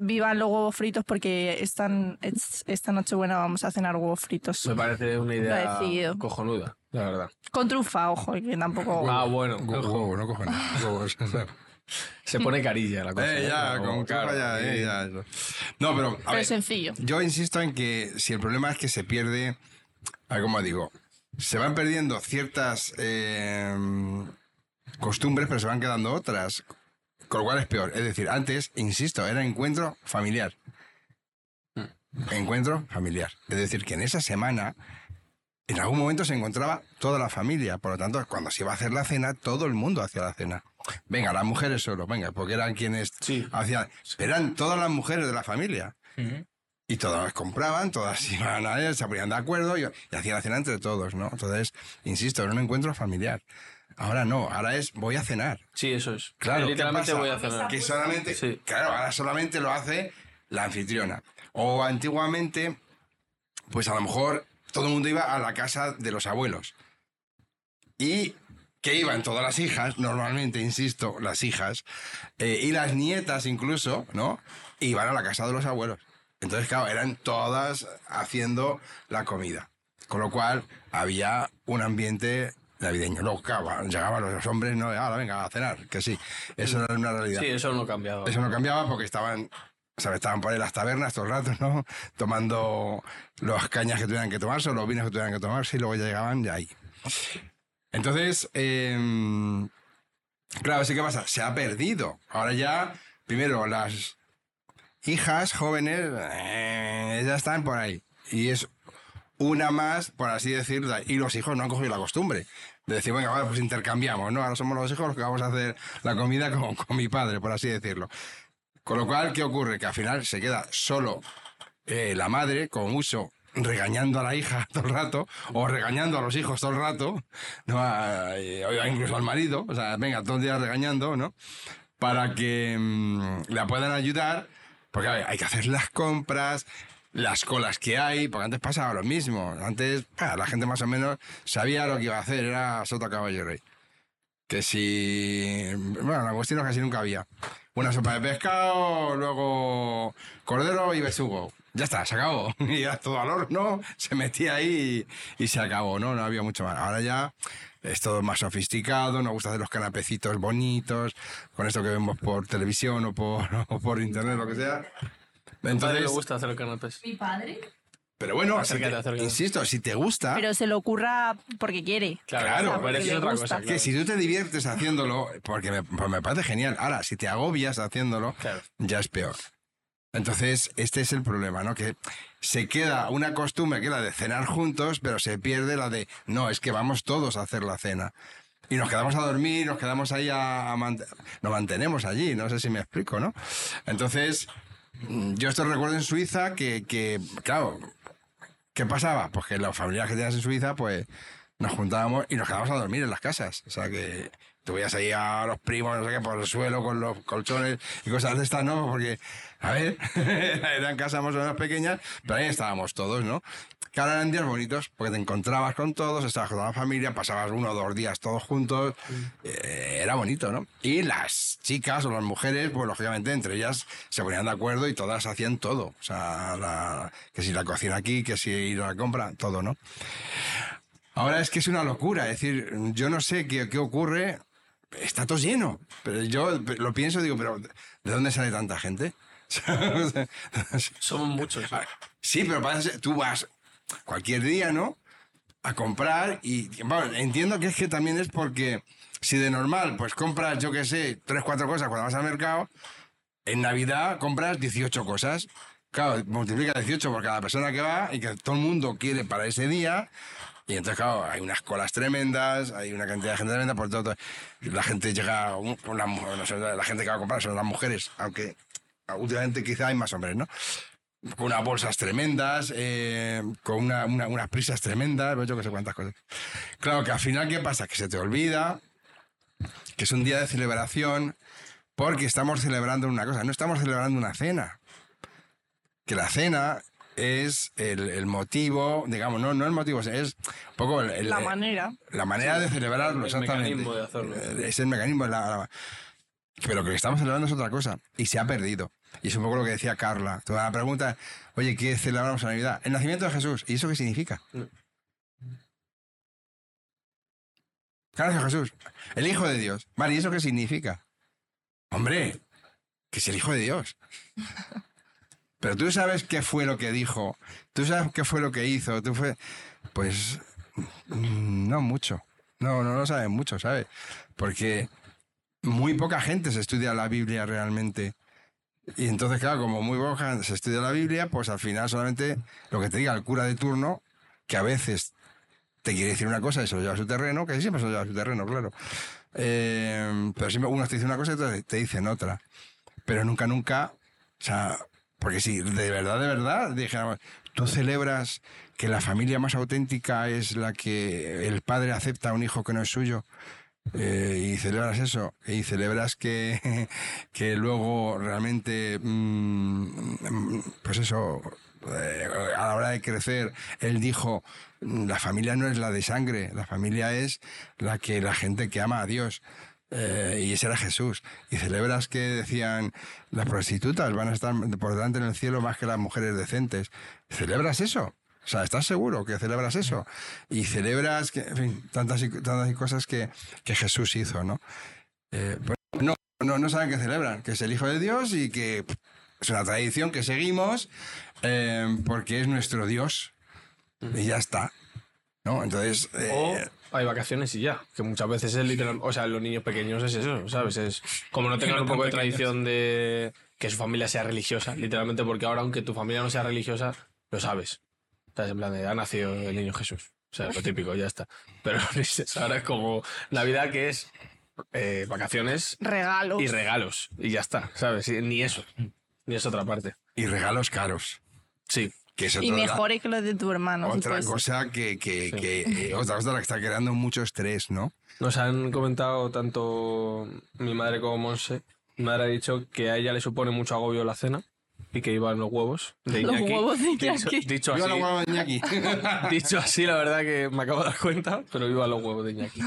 vivan los huevos fritos porque están, es- esta noche buena vamos a cenar huevos fritos. Me parece una idea decidido. cojonuda, la verdad. Con trufa, ojo, que tampoco... Ah, bueno, Huevo, no cojones. Huevos. se pone carilla la cosa. Eh, ya, con claro, ya, eh, eh, ya. No, pero, a Pero ver, es sencillo. yo insisto en que si el problema es que se pierde, a ver, como digo, se van perdiendo ciertas eh, costumbres, pero se van quedando otras, con lo cual es peor. Es decir, antes, insisto, era encuentro familiar. Encuentro familiar. Es decir, que en esa semana, en algún momento se encontraba toda la familia. Por lo tanto, cuando se iba a hacer la cena, todo el mundo hacía la cena. Venga, las mujeres solo, venga, porque eran quienes Sí. hacían. Eran todas las mujeres de la familia. Y todas compraban, todas iban a él, se ponían de acuerdo y, y hacían la cena entre todos, ¿no? Entonces, insisto, era un encuentro familiar. Ahora no, ahora es voy a cenar. Sí, eso es. Claro, ¿qué literalmente pasa? voy a cenar. Que solamente, Sí. claro, ahora solamente lo hace la anfitriona. O antiguamente, pues a lo mejor todo el mundo iba a la casa de los abuelos. Y que iban todas las hijas, normalmente, insisto, las hijas, eh, y las nietas incluso, ¿no? Iban a la casa de los abuelos. Entonces, claro, eran todas haciendo la comida. Con lo cual, había un ambiente navideño. Claro, llegaban los hombres, no, ahora venga, a cenar, que sí. Eso no era una realidad. Sí, eso no ha cambiado. Eso no cambiaba porque estaban, ¿sabes? Estaban por ahí las tabernas todo el rato, ¿no? Tomando las cañas que tuvieran que tomarse o los vinos que tuvieran que tomarse y luego ya llegaban ya ahí. Entonces, em, claro, sí que pasa, se ha perdido. Ahora ya, primero, las hijas jóvenes eh, ya están por ahí. Y es una más, por así decirlo, y los hijos no han cogido la costumbre de decir, venga, vale, pues intercambiamos, ¿no? Ahora somos los hijos los que vamos a hacer la comida con, con mi padre, por así decirlo. Con lo cual, ¿qué ocurre? Que al final se queda solo eh, la madre, como mucho, regañando a la hija todo el rato, o regañando a los hijos todo el rato, ¿no? A- eh, o incluso al marido, o sea, venga, todo el día regañando, ¿no? Para que mm, la puedan ayudar, porque a hay que hacer las compras, las colas que hay, porque antes pasaba lo mismo. Antes la gente más o menos sabía lo que iba a hacer, era sota caballo rey. Que si. Bueno, la cuestión casi nunca había. Una sopa de pescado, luego cordero y besugo. Ya está, se acabó. Y ya todo al horno, se metía ahí y, y se acabó, ¿no? No había mucho más. Ahora ya es todo más sofisticado, nos gusta hacer los canapecitos bonitos, con esto que vemos por televisión o por, o por internet, lo que sea. A mi padre Entonces, le gusta hacer canapés. Mi padre. pero bueno, si te- insisto, si te gusta, Pero se lo ocurra porque quiere. Claro, es otra gusta. cosa. que claro. si tú te diviertes haciéndolo, porque me, pues me parece genial. Ahora, si te agobias haciéndolo, Claro. ya es peor. Entonces, este es el problema, ¿no? Que se queda una costumbre que es la de cenar juntos, pero se pierde la de, no, es que vamos todos a hacer la cena. Y nos quedamos a dormir, nos quedamos ahí a... a mant- nos mantenemos allí, no sé si me explico, ¿no? Entonces, yo esto recuerdo en Suiza que, que, claro, ¿qué pasaba? Pues que los familiares que tenías en Suiza, pues nos juntábamos y nos quedábamos a dormir en las casas. O sea que tú veías ahí a los primos, no sé qué, por el suelo con los colchones y cosas de estas, ¿no? Porque, a ver, eran casas más o menos pequeñas, pero ahí estábamos todos, ¿no? Que ahora eran días bonitos, porque te encontrabas con todos, estabas con toda la familia, pasabas uno o dos días todos juntos, eh, era bonito, ¿no? Y las chicas o las mujeres, pues lógicamente entre ellas se ponían de acuerdo y todas hacían todo. O sea, la- que si la cocina aquí, que si ir a la compra, todo, ¿no? Ahora es que es una locura, es decir, yo no sé qué, qué ocurre, está todo lleno, pero yo lo pienso, digo, pero ¿de dónde sale tanta gente? Somos muchos. Sí, pero parece, tú vas cualquier día, ¿no? A comprar y, bueno, entiendo que es que también es porque si de normal, pues compras, yo qué sé, tres, cuatro cosas cuando vas al mercado, en Navidad compras 18 cosas. Claro, multiplica 18 por cada persona que va y que todo el mundo quiere para ese día. Y entonces, claro, hay unas colas tremendas, hay una cantidad de gente tremenda, por todo. La gente llega, la gente que va a comprar son las mujeres, aunque últimamente quizá hay más hombres, ¿no? Con unas bolsas tremendas, eh, con una- una- unas prisas tremendas, yo que sé cuántas cosas. Claro que al final, ¿qué pasa? Que se te olvida que es un día de celebración porque estamos celebrando una cosa, no estamos celebrando una cena. Que la cena es el, el motivo, digamos, no, no el motivo, es un poco el- el- La manera. la manera de celebrarlo, el exactamente. mecanismo de hacerlo. Eh, Es el mecanismo. la- la- pero que estamos celebrando es otra cosa. Y se ha perdido. Y es un poco lo que decía Carla. Toda la pregunta, oye, ¿qué celebramos en Navidad? El nacimiento de Jesús. ¿Y eso qué significa? No. ¿Qué nació Jesús? El Hijo de Dios. Vale, ¿y eso qué significa? Hombre, que es el Hijo de Dios. Pero tú sabes qué fue lo que dijo, tú sabes qué fue lo que hizo, tú fue... Pues mm, no mucho. No, no lo saben mucho, ¿sabes? Porque muy poca gente se estudia la Biblia realmente. Y entonces, claro, como muy gente se estudia la Biblia, pues al final solamente lo que te diga el cura de turno, que a veces te quiere decir una cosa y se lo lleva a su terreno, que siempre se lo lleva a su terreno, claro. Eh, pero siempre uno te dice una cosa y otros te dicen otra. Pero nunca, nunca, o sea, porque si de verdad, de verdad, dijéramos, tú celebras que la familia más auténtica es la que el padre acepta a un hijo que no es suyo, eh, y celebras eso, y celebras que, que luego realmente, mm, pues eso, eh, a la hora de crecer, él dijo, la familia no es la de sangre, la familia es la que la gente que ama a Dios. Eh, y ese era Jesús. Y celebras que decían, las prostitutas van a estar por delante en el cielo más que las mujeres decentes. ¿Celebras eso? O sea, ¿estás seguro que celebras eso? Y celebras, que, en fin, tantas, y- tantas y cosas que, que Jesús hizo, ¿no? Eh, pues no, no, no saben que celebran, que es el Hijo de Dios y que es una tradición que seguimos eh, porque es nuestro Dios. Y ya está. ¿No? Entonces, eh, O hay vacaciones y ya. Que muchas veces es literal. O sea, los niños pequeños es eso, ¿sabes? Es como no tengan un poco de tradición de que su familia sea religiosa, literalmente, porque ahora, aunque tu familia no sea religiosa, lo sabes. En plan de, ha nacido el niño Jesús. O sea, lo típico, ya está. Pero ahora es como Navidad, que es eh, vacaciones Regalos. y regalos. Y ya está, ¿sabes? Y Ni eso. Ni es otra parte. y regalos caros. Sí. Que es Y otra- mejore que lo de tu hermano. Otra cosa que, que, Sí. que, eh, otra cosa que está creando mucho estrés, ¿no? Nos han comentado tanto mi madre como Monse. Mi madre ha dicho que a ella le supone mucho agobio la cena y que iban los huevos de Los Iñaki. huevos de Dicho, Iñaki. dicho Viva así, la guava de Iñaki. dicho así, la verdad que me acabo de dar cuenta, pero viva los huevos de Iñaki.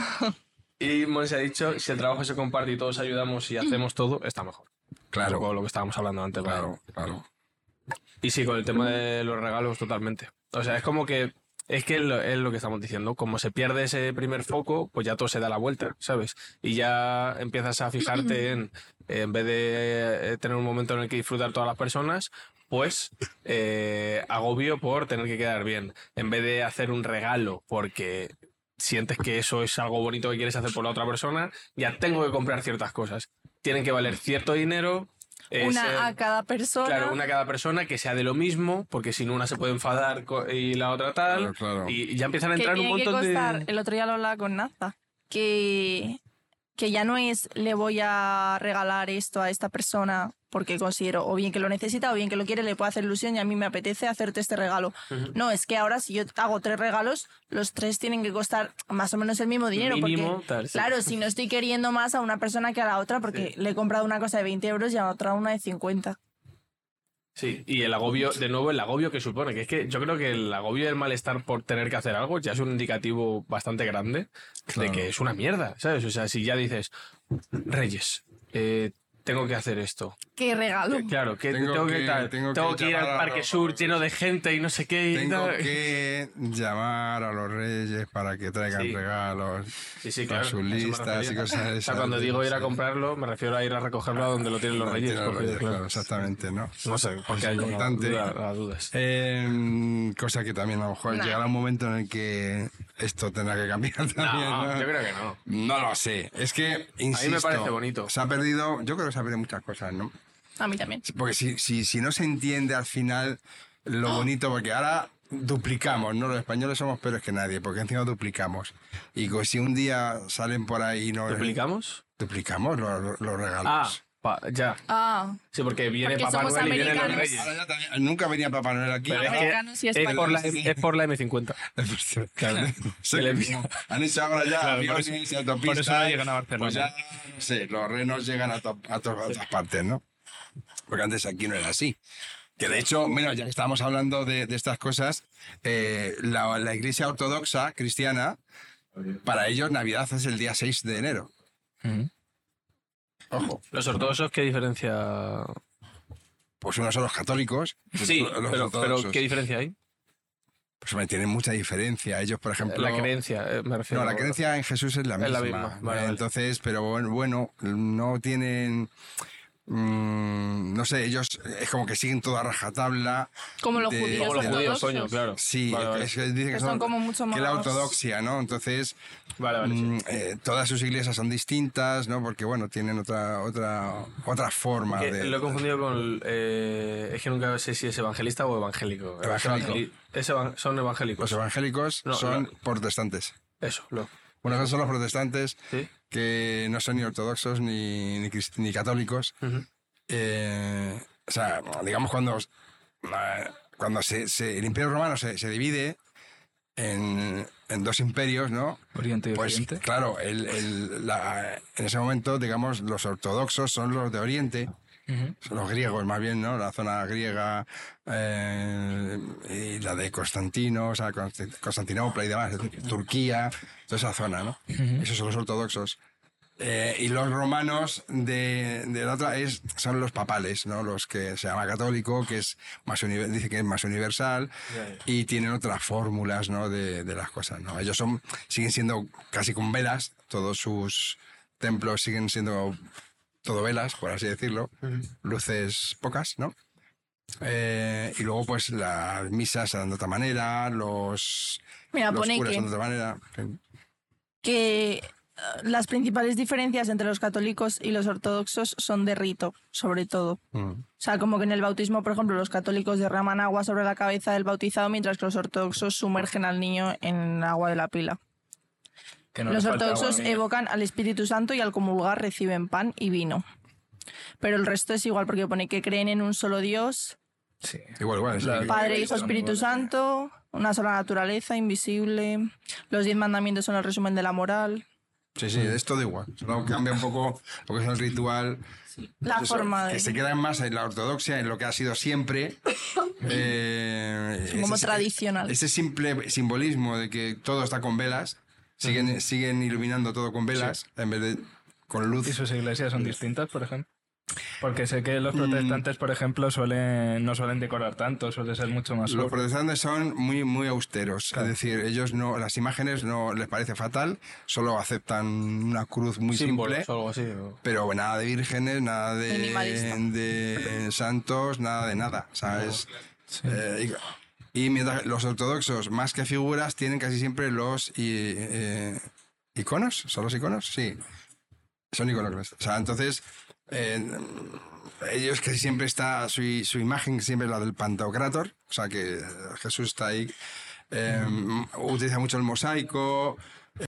Y Monse ha dicho, si el trabajo se comparte y todos ayudamos y hacemos todo, está mejor. Claro, lo que estábamos hablando antes. claro, claro. Y sí, con el tema de los regalos, totalmente. O sea, es como que. Es que es lo, que estamos diciendo. Como se pierde ese primer foco, pues ya todo se da la vuelta, ¿sabes? Y ya empiezas a fijarte en. En vez de eh, tener un momento en el que disfrutar todas las personas, pues eh, agobio por tener que quedar bien. En vez de hacer un regalo porque sientes que eso es algo bonito que quieres hacer por la otra persona, ya tengo que comprar ciertas cosas. Tienen que valer cierto dinero. Eh, ser- Una a cada persona. Claro, una a cada persona que sea de lo mismo, porque si no una se puede enfadar y la otra tal. Claro, claro. Y ya empiezan a que entrar un que montón costar, de. el otro día lo hablaba con Naza, que, que ya no es le voy a regalar esto a esta persona porque considero o bien que lo necesita o bien que lo quiere, le puede hacer ilusión y a mí me apetece hacerte este regalo. No, es que ahora si yo hago tres regalos, los tres tienen que costar más o menos el mismo dinero. Mínimo, porque, tal, sí. claro, si no estoy queriendo más a una persona que a la otra porque le he comprado una cosa de 20 euros y a otra una de 50. Sí, y el agobio, de nuevo, el agobio que supone, que es que yo creo que el agobio y el malestar por tener que hacer algo ya es un indicativo bastante grande Claro. de que es una mierda, ¿sabes? O sea, si ya dices, Reyes, eh, tengo que hacer esto. ¡Qué regalo! Que, claro, que Tengo tengo, que, que- tal, tengo tengo, que que ir al a Parque los- Sur lleno de gente y no sé qué. y Tengo tal. que llamar a los reyes para que traigan Sí. regalos. Sí, sí, claro. sus a me listas y cosas O sea, esas cuando de- digo ir a comprarlo, me refiero a ir a recogerlo a donde lo tienen los reyes. los claro. claro, exactamente, ¿no? No sé, porque hay una Importante. duda, las dudas. Eh, cosa que también a lo mejor Nah. llegará un momento en el que esto tendrá que cambiar también. No, ¿no? yo creo que no. No lo sé. Es que, insisto, parece bonito. Se ha perdido, yo creo ha perdido muchas cosas, ¿no? A mí también. Porque si, si, si no se entiende al final lo Ah. bonito, porque ahora duplicamos, ¿no? Los españoles somos peores que nadie, porque encima duplicamos. Y si un día salen por ahí y no... ¿Duplicamos? Duplicamos los, los- los regalos. Ah, pa- ya. Ah, Sí, porque viene Porque Papá Noel y vienen los. Reyes. Ahora ya también- nunca venía Papá Noel aquí. Pero es y Es por, la, es por la M50. Claro. Se le envió. Han hecho ahora ya Claro, por aviones eso- y autopistas. por eso no llegan a Barcelona. Pues ya, no sé, los renos llegan a, to- a to- a otras partes, ¿no? Porque antes aquí no era así. Que de hecho, mira, ya que estábamos hablando de, de estas cosas, eh, la, la iglesia ortodoxa cristiana, para ellos Navidad es el día 6 de enero. Ojo, Los ortodoxos, ¿qué diferencia? pues unos son los católicos. Sí, los pero. ¿qué diferencia hay? Pues tienen mucha diferencia. Ellos, por ejemplo... La creencia, eh, me refiero. No, la creencia en Jesús es la misma. Es la misma, vale, vale. Entonces, pero bueno, no tienen. Mm, no sé, ellos es como que siguen toda rajatabla. como los de- judíos Como los judíos, claro. Sí, Vale, vale. es que dicen que, Que son como mucho que la más- ortodoxia, ¿no? Entonces, Vale, vale, sí. mm, eh, todas sus iglesias son distintas, ¿no? Porque, bueno, tienen otra otra otra forma Que de. lo he confundido con. eh, es que nunca sé si es evangelista o evangélico. Evangélico. Es son evangélicos. Los evangélicos No, son no. protestantes. Eso, lo. Bueno, esos son los protestantes Sí. Que no son ni ortodoxos ni, ni, ni católicos. Eh, o sea, digamos cuando, eh, cuando se, se- el Imperio Romano se, se divide en, en dos imperios, ¿no? Oriente y Pues Occidente. claro, el- el- la- en ese momento, digamos, los ortodoxos son los de Oriente, Son los griegos más bien, ¿no? La zona griega eh, y la de Constantino, o sea, Const- Constantinopla y demás, Turquía, toda esa zona, ¿no? Esos son los ortodoxos. Eh, y los romanos de, de la otra es, son los papales, ¿no? Los que se llama católico, que es más dice que es más universal y tienen otras fórmulas, ¿no? De, de las cosas, ¿no? Ellos son, siguen siendo casi con velas, todos sus templos siguen siendo todo velas, por así decirlo, luces pocas, ¿no? Eh, y luego, pues, las misas se dan de otra manera, los, Mira, los pone curas que, de otra manera. que eh, las principales diferencias entre los católicos y los ortodoxos son de rito, sobre todo. Mm. O sea, como que en el bautismo, por ejemplo, los católicos derraman agua sobre la cabeza del bautizado, mientras que los ortodoxos sumergen al niño en agua de la pila. Que no los ortodoxos niño. evocan al Espíritu Santo y al comulgar reciben pan y vino. Pero el resto es igual porque pone que creen en un solo Dios, Sí. Igual, igual. sí. La- Padre, Hijo, Espíritu. Santo, una sola naturaleza, invisible. Los diez mandamientos son el resumen de la moral. Sí, sí, es todo igual. Solo cambia un poco lo que es el ritual. La Eso, forma de. Que se quedan más en la ortodoxia, en lo que ha sido siempre. Eh, Como ese- tradicional. Ese simple simbolismo de que todo está con velas, siguen, siguen iluminando todo con velas en vez de con luz. ¿Y sus iglesias son distintas, por ejemplo? Porque sé que Mm. los protestantes, por ejemplo, suelen, no suelen decorar tanto, suele ser mucho más Los protestantes son muy, muy austeros, es decir, ellos no, las imágenes no les parece fatal, solo aceptan una cruz muy Símbolos simple. o algo así. o- Pero nada de vírgenes, nada de, de santos, nada de nada, ¿sabes? Eh, y, mientras los ortodoxos, más que figuras, tienen casi siempre los i- eh, iconos. ¿Son los iconos? Sí. Son iconoclastas. O sea, entonces, eh, ellos casi siempre está, su, su imagen siempre es la del Pantocrator, o sea que Jesús está ahí. eh, Utiliza mucho el mosaico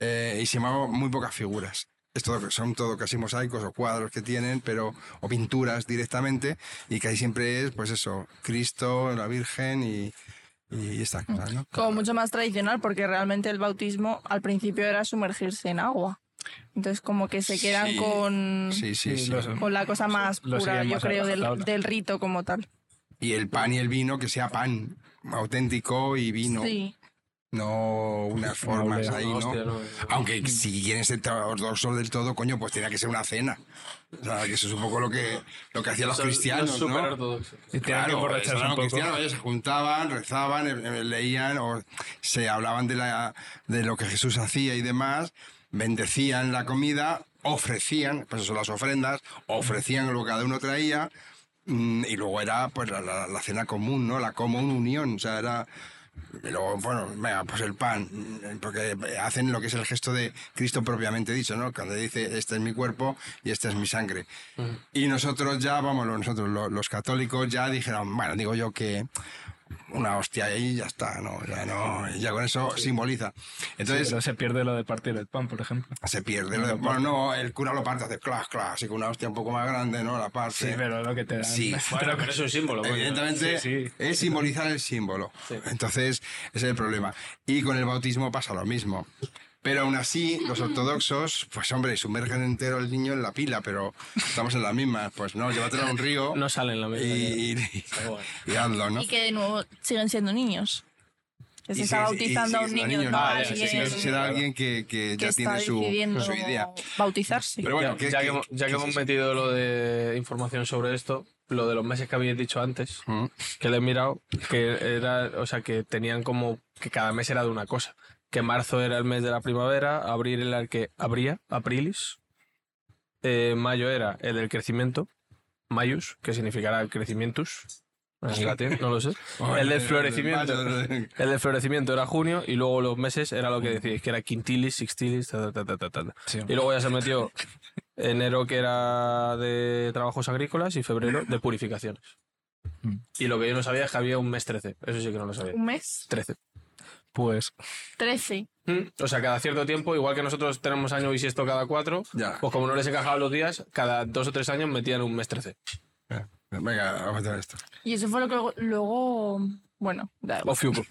eh, y sin embargo, muy pocas figuras. Es todo, son todo casi mosaicos o cuadros que tienen, pero o pinturas directamente, y casi siempre es, pues eso, Cristo, la Virgen y, y estas cosas, ¿no? Como mucho más tradicional, porque realmente el bautismo al principio era sumergirse en agua. Entonces, como que se quedan Sí. con, Sí, sí, Sí, sí. los- con la cosa más pura, yo más creo, del, del rito como tal. Y el pan y el vino, que sea pan auténtico y vino, Sí. No unas formas ahí, ¿no? Hostia, no, Aunque si quieren ser ortodoxos del todo, coño, pues tenía que ser una cena. O sea, que eso es un poco lo que, lo que hacían los Son cristianos, ¿no? superortodoxos. Y que Claro, un poco. cristianos, ellos se juntaban, rezaban, eh, eh, leían o se hablaban de, la, de lo que Jesús hacía y demás, bendecían la comida, ofrecían, pues eso, las ofrendas, ofrecían lo que cada uno traía mm, y luego era pues la, la- la cena común, ¿no? La común unión, o sea, era... Y luego, bueno, venga, pues el pan, porque hacen lo que es el gesto de Cristo propiamente dicho, ¿no? Cuando dice, este es mi cuerpo y esta es mi sangre. Y nosotros ya, vamos, nosotros lo- los católicos ya dijeron, bueno, digo yo que una hostia ahí y ya está, ¿no? Ya, no, ya con eso simboliza. Entonces, Pero se pierde lo de partir el pan, por ejemplo. se pierde. lo de- bueno, no, el cura lo parte, hace clas, clas, así con una hostia un poco más grande, ¿no? La parte. Sí, pero lo que te dan. Sí. Bueno, pero es un símbolo. Evidentemente Sí, sí. es simbolizar el símbolo. Entonces, ese es el problema. Y con el bautismo pasa lo mismo. Pero aún así, los ortodoxos, pues hombre, sumergen entero el niño en la pila, pero estamos en la misma. Pues no, llévatelo a un río No sale en la mesa. y, y, y hazlo, ¿no? Y que de nuevo siguen siendo niños. Que se Y está bautizando a un niño, niño, no ¿no? Ah, sí, sí, sí, Será alguien que, que que ya tiene su, su idea. bautizarse. Pero bueno, ya, ¿qué- ya qué- que, hemos- ya que hemos metido lo de información sobre esto, lo de los meses que habéis dicho antes, que le he mirado, que era, o sea, que tenían como que cada mes era de una cosa. Que marzo era el mes de la primavera, abril era el que abría, aprilis, eh, mayo era el del crecimiento, mayus, que significará crecimientus, en latín, no lo sé. El del florecimiento. El del florecimiento era junio y luego los meses era lo que decís, que era quintilis, sixtilis, ta, ta, ta, ta, ta, ta. Sí. Y luego ya se metió enero que era de trabajos agrícolas y febrero de purificaciones. Mm. Y lo que yo no sabía es que había un mes 13. Eso sí que no lo sabía. Un mes, 13. Pues 13. Mm. O sea, cada cierto tiempo, igual que nosotros tenemos año bisiesto cada cuatro, Ya. pues como no les encajaban los días, cada dos o tres años metían un mes 13. Venga, vamos a hacer esto. Y eso fue lo que luego, luego bueno, da igual. O fiuco.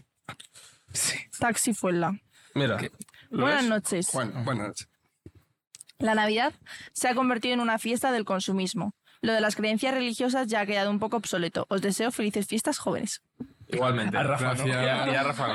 Taxi fue la. Mira, ¿lo Buenas ves? noches. Buenas noches. La Navidad se ha convertido en una fiesta del consumismo. Lo de las creencias religiosas ya ha quedado un poco obsoleto. Os deseo felices fiestas jóvenes. Igualmente. A Rafa, ¿no? Y a, y a Rafa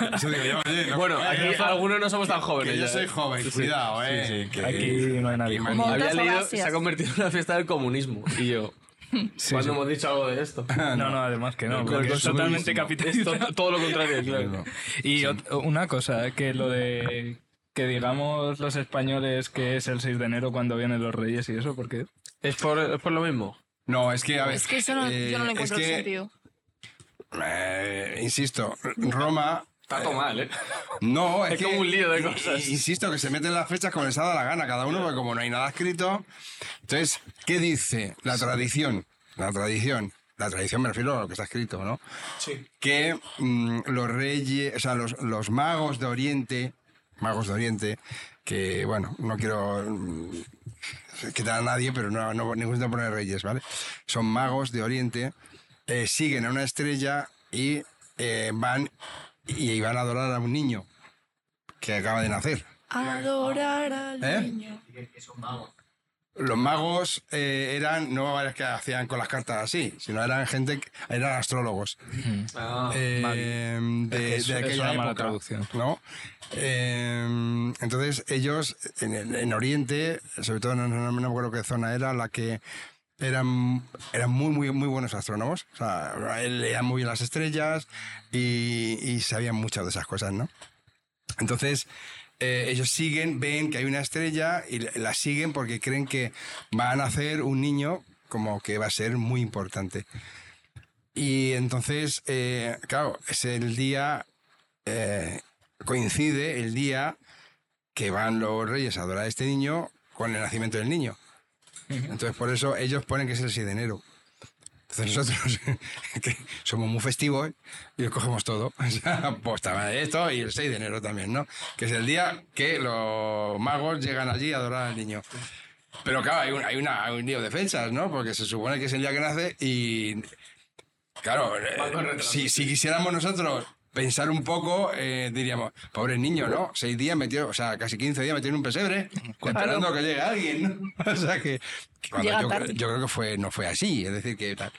no. Eso digo yo, oye, no- Bueno, aquí algunos no somos tan jóvenes. que yo ya, soy ¿eh? joven, cuidado, eh. que- aquí no hay nadie. Había leído, se ha convertido en una fiesta del comunismo. Y yo, Sí, ¿cuándo sí. hemos dicho algo de esto? No, no, además que no. El porque es totalmente Es capitalista. to- todo lo contrario, claro. Y una cosa, que lo de que digamos los españoles que es el 6 de enero cuando vienen los reyes y eso, porque ¿Es por, es por lo mismo? No, es que, a ver. Es que eso no, eh, yo no le es encuentro que, sentido. Eh, insisto, Roma. Está todo mal, ¿eh? No, es, Es que, como un lío de cosas. Insisto, que se meten las fechas como les ha dado la gana cada uno, porque como no hay nada escrito. Entonces, ¿qué dice la tradición? La tradición. La tradición me refiero a lo que está escrito, ¿no? Sí. que mm, los reyes, o sea, los, los magos de Oriente, magos de Oriente, que bueno, no quiero mm, quitar a nadie, pero no, no necesito poner reyes, ¿vale? Son magos de Oriente eh, siguen a una estrella y eh, van y van a adorar a un niño que acaba de nacer. Adorar al ¿Eh? niño. Que son magos. Los magos eh, eran, no es que hacían con las cartas así, sino eran gente, que- eran astrólogos. Ah, eh, de, Es- de aquella mala época, traducción. ¿no? Eh, entonces ellos en, en Oriente, sobre todo no, no, no me acuerdo qué zona era, la que eran, eran muy, muy, muy buenos astrónomos. O sea, leían muy bien las estrellas y, y sabían muchas de esas cosas, ¿no? Entonces, eh, ellos siguen, ven que hay una estrella y la- siguen porque creen que va a nacer un niño como que va a ser muy importante. Y entonces, eh, claro, es el día, eh, coincide el día que van los reyes a adorar a este niño con el nacimiento del niño. Entonces, por eso ellos ponen que es el 6 de enero. Entonces nosotros, que somos muy festivos y cogemos todo. O sea, pues estaba esto y el 6 de enero también, ¿no? Que es el día que los magos llegan allí a adorar al niño. Pero claro, hay un, hay una, hay un lío de fechas, ¿no? Porque se supone que es el día que nace y... Claro, eh, si, si quisiéramos nosotros pensar un poco, eh, diríamos, pobre niño, ¿no? Seis días metido, o sea, casi 15 días metido en un pesebre, esperando que llegue alguien, ¿no? O sea que, que cuando Llega yo, tarde. yo creo que fue, no fue así, es decir, que tal.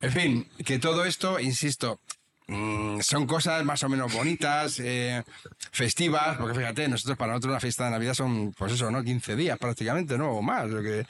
En fin, que todo esto, insisto, mm, son cosas más o menos bonitas, eh, festivas, porque fíjate, nosotros para nosotros la fiesta de Navidad son, pues eso, ¿no? 15 días prácticamente, ¿no? O más, lo que,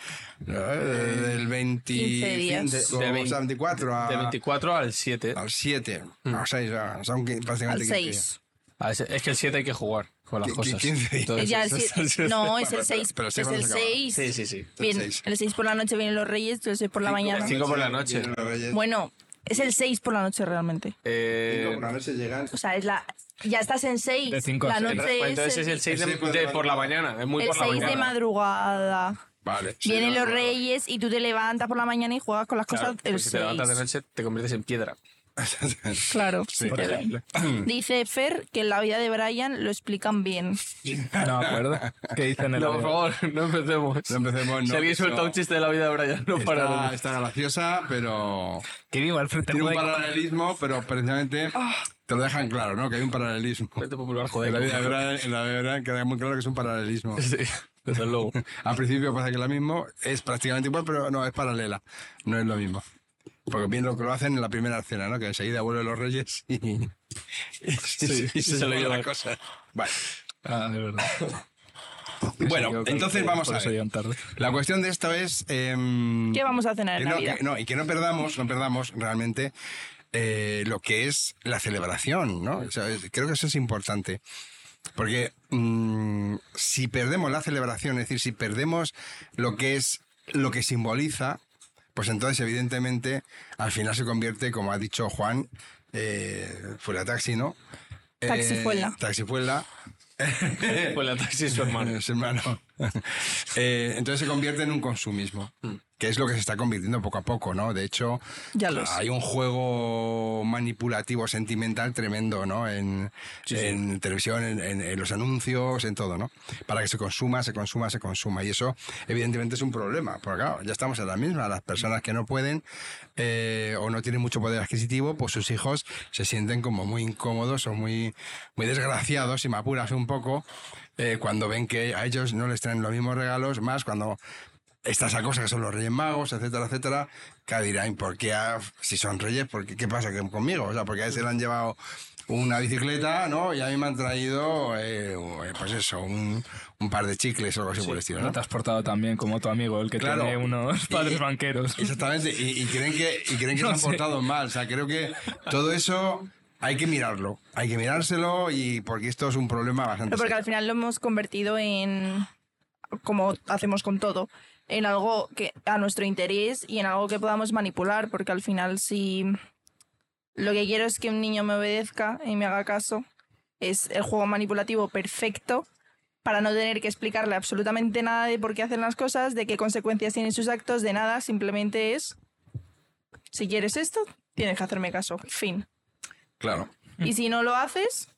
¿no? Eh, del 15 días. 25 De- de o sea, 24 a, de 24 al 7. al 7, o 6, son qui- Al prácticamente 15 días. 6. Ah, es que el 7 hay que jugar con las cosas. 15 días. Entonces, Ya, el siete- no, es el Pero- 6. pero Es el se acaba. 6. Sí, sí, sí. Bien, el 6 por la noche vienen los reyes, el 6 por la mañana. 5 por la noche. Vienen los reyes. Bueno, es el 6 por la noche realmente. Eh, por la noche llegan. O sea, es la. Ya estás en 6. De cinco a La seis. noche pues entonces es el, el 6 El de, de la por la mañana. Es muy el por la 6 de mañana. madrugada. Vale. sí, Vienen no, los no. reyes y tú te levantas por la mañana y juegas con las Claro, cosas el porque si te levantas de 6. noche te conviertes en piedra. Claro. Sí. Dice Fer que en la vida de Brian lo explican bien. No me acuerdo. ¿Qué dicen en el No, por favor, no empecemos. No empecemos, no, si alguien suelta un chiste de la vida de Brian, no para Está, nada. está graciosa, pero Que vivo al frente tiene un paralelismo, pero precisamente te lo dejan claro, ¿no? Que hay un paralelismo. Popular, joder. En la vida de Brian, en la vida de Brian queda muy claro que es un paralelismo. Sí, desde luego. Al principio parece que es lo mismo, es prácticamente igual, pero no, es paralela. No es lo mismo. Porque bien lo que lo hacen en la primera escena, ¿no? Que enseguida vuelven los reyes y, y, Sí, y se lo llevan llevan. la cosa. Vale. Ah, de verdad. Bueno, entonces que vamos a ver. tarde. La cuestión de esto es... em, ¿Qué vamos a cenar en no, Navidad? que- no, y que no perdamos, no perdamos realmente eh, lo que es la celebración, ¿no? O sea, es- creo que eso es importante. Porque mm, si perdemos la celebración, es decir, si perdemos lo que es lo que simboliza, pues entonces evidentemente al final se convierte, como ha dicho Juan, eh, fuera taxi, ¿no? Eh, Taxifuela. taxifuela. Pues la taxi es su hermano. Es hermano. Eh, entonces se convierte en un consumismo, que es lo que se está convirtiendo poco a poco, ¿no? De hecho, Ya hay un juego manipulativo sentimental tremendo, ¿no? En, en televisión, en, en- en los anuncios, en todo, ¿no? Para que se consuma, se consuma, se consuma. Y eso, evidentemente, es un problema. Porque, claro, ya estamos en la misma. Las personas que no pueden eh, o no tienen mucho poder adquisitivo, pues sus hijos se sienten como muy incómodos o muy, muy desgraciados, si me apuras un poco, eh, cuando ven que a ellos no les traen los mismos regalos, más cuando estas cosas que son los Reyes Magos, etcétera, etcétera, que dirán, ¿por qué si son reyes, ¿por qué, qué pasa que conmigo? O sea, porque a ese le han llevado una bicicleta, ¿no? Y a mí me han traído, eh, pues eso, un, un par de chicles o algo así por el estilo, No te has portado tan bien como tu amigo, el que Claro. tiene unos padres Y- banqueros. Exactamente, y, y creen que, y creen que No se han sé. portado mal. O sea, creo que todo eso hay que mirarlo. Hay que mirárselo y porque esto es un problema bastante Pero porque serio. al final lo hemos convertido en, como hacemos con todo, en algo que a nuestro interés y en algo que podamos manipular, porque al final si lo que quiero es que un niño me obedezca y me haga caso, es el juego manipulativo perfecto para no tener que explicarle absolutamente nada de por qué hacen las cosas, de qué consecuencias tienen sus actos, de nada, simplemente es, si quieres esto, tienes que hacerme caso, fin. Claro. Y si no lo haces,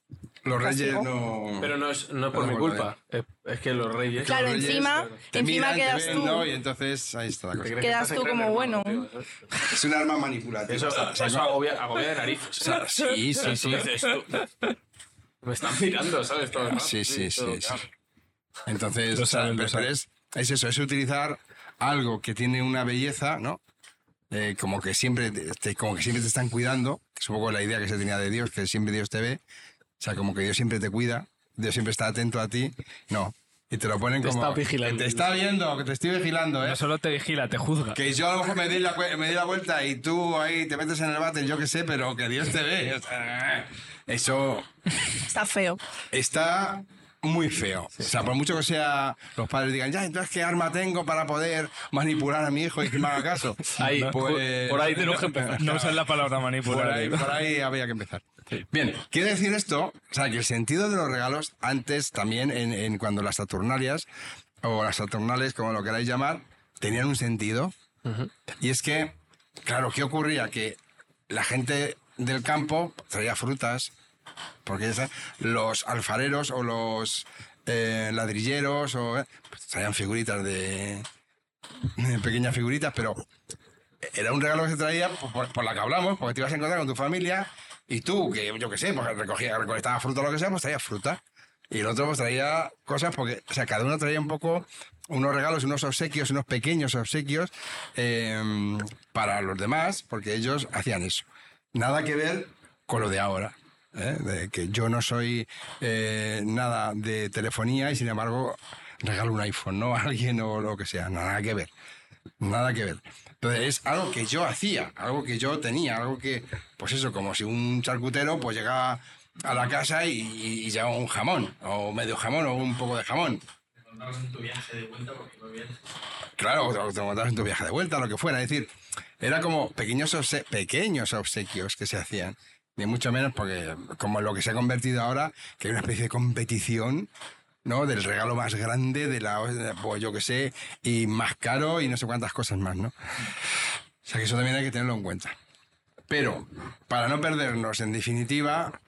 Los reyes no. Pero no es, no es por mi culpa. Es, es que los reyes. Claro, los reyes encima, te encima miran, te quedas ven, tú. ¿no? Y entonces ahí está la ¿Te cosa. Quedas tú como bueno. hermano, tío? Es un arma manipulativa. Eso, O sea, eso agobia, agobia de nariz. o sea, sí, sí, sí. Me están mirando, ¿sabes? Todo, ¿no? Sí, sí, sí. todo, sí. claro. Entonces, Lo o sea, es, es eso, es utilizar algo que tiene una belleza, ¿no? Eh, como que siempre te, como que siempre te están cuidando, que es un poco la idea que se tenía de Dios, que siempre Dios te ve, sea, como que Dios siempre te cuida, Dios siempre está atento a ti, no. Y te lo ponen Te como está vigilando. que te está viendo, que te estoy vigilando, ¿eh? No solo te vigila, te juzga. Que yo a lo mejor me di, la, me di la vuelta y tú ahí te metes en el bate, yo qué sé, pero que Dios te ve. o sea, eso Está feo. está muy feo. O sea, por mucho que sea los padres digan, ya, entonces qué arma tengo para poder manipular a mi hijo y que me haga caso. Ahí, Pues- por ahí tenemos que empezar. No usas la palabra Por manipular. ahí, ¿eh? por ahí había que empezar. Bien, quiere decir esto, o sea, que el sentido de los regalos antes también en, en cuando las Saturnalias o las Saturnales, como lo queráis llamar, tenían un sentido. Y es que, claro, ¿qué ocurría? Que la gente del campo traía frutas, porque los alfareros o los eh, ladrilleros o, eh, pues, traían figuritas de, pequeñas figuritas, pero era un regalo que se traía por, por- la que hablamos, porque te ibas a encontrar con tu familia y tú, que yo qué sé, pues recogía, recolectaba fruta o lo que sea, pues traías fruta. Y el otro pues traía cosas porque, o sea, cada uno traía un poco unos regalos, unos obsequios, unos pequeños obsequios eh, para los demás, porque ellos hacían eso. Nada que ver con lo de ahora. ¿Eh? De que yo no soy eh, nada de telefonía y sin embargo regalo un iPhone, ¿no? A alguien o lo que sea. Nada que ver. Nada que ver. Entonces es algo que yo hacía, algo que yo tenía, algo que, pues eso, como si un charcutero pues llegaba a la casa y, y llevaba un jamón, o medio jamón, o un poco de jamón. Te contabas en tu viaje de vuelta porque no vienes. Claro, te contabas en tu viaje de vuelta, lo que fuera. Es decir, era como pequeños, obse- pequeños obsequios que se hacían. Ni mucho menos porque, como lo que se ha convertido ahora, que hay una especie de competición, ¿no? Del regalo más grande, de la, pues yo qué sé, y más caro y no sé cuántas cosas más, ¿no? O sea que eso también hay que tenerlo en cuenta. Pero, para no perdernos, en definitiva.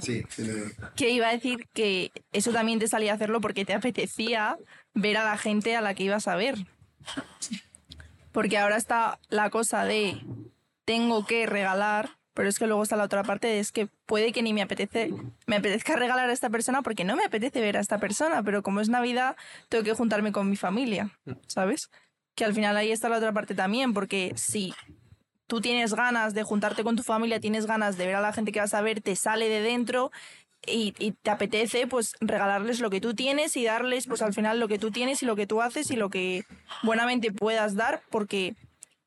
Sí, sí, Que iba a decir que eso también te salía a hacerlo porque te apetecía ver a la gente a la que ibas a ver. Porque ahora está la cosa de tengo que regalar, pero es que luego está la otra parte es que puede que ni me apetece, me apetezca regalar a esta persona porque no me apetece ver a esta persona, pero como es Navidad, tengo que juntarme con mi familia, ¿sabes? Que al final ahí está la otra parte también, porque si tú tienes ganas de juntarte con tu familia, tienes ganas de ver a la gente que vas a ver, te sale de dentro y, y te apetece pues regalarles lo que tú tienes y darles pues al final lo que tú tienes y lo que tú haces y lo que buenamente puedas dar porque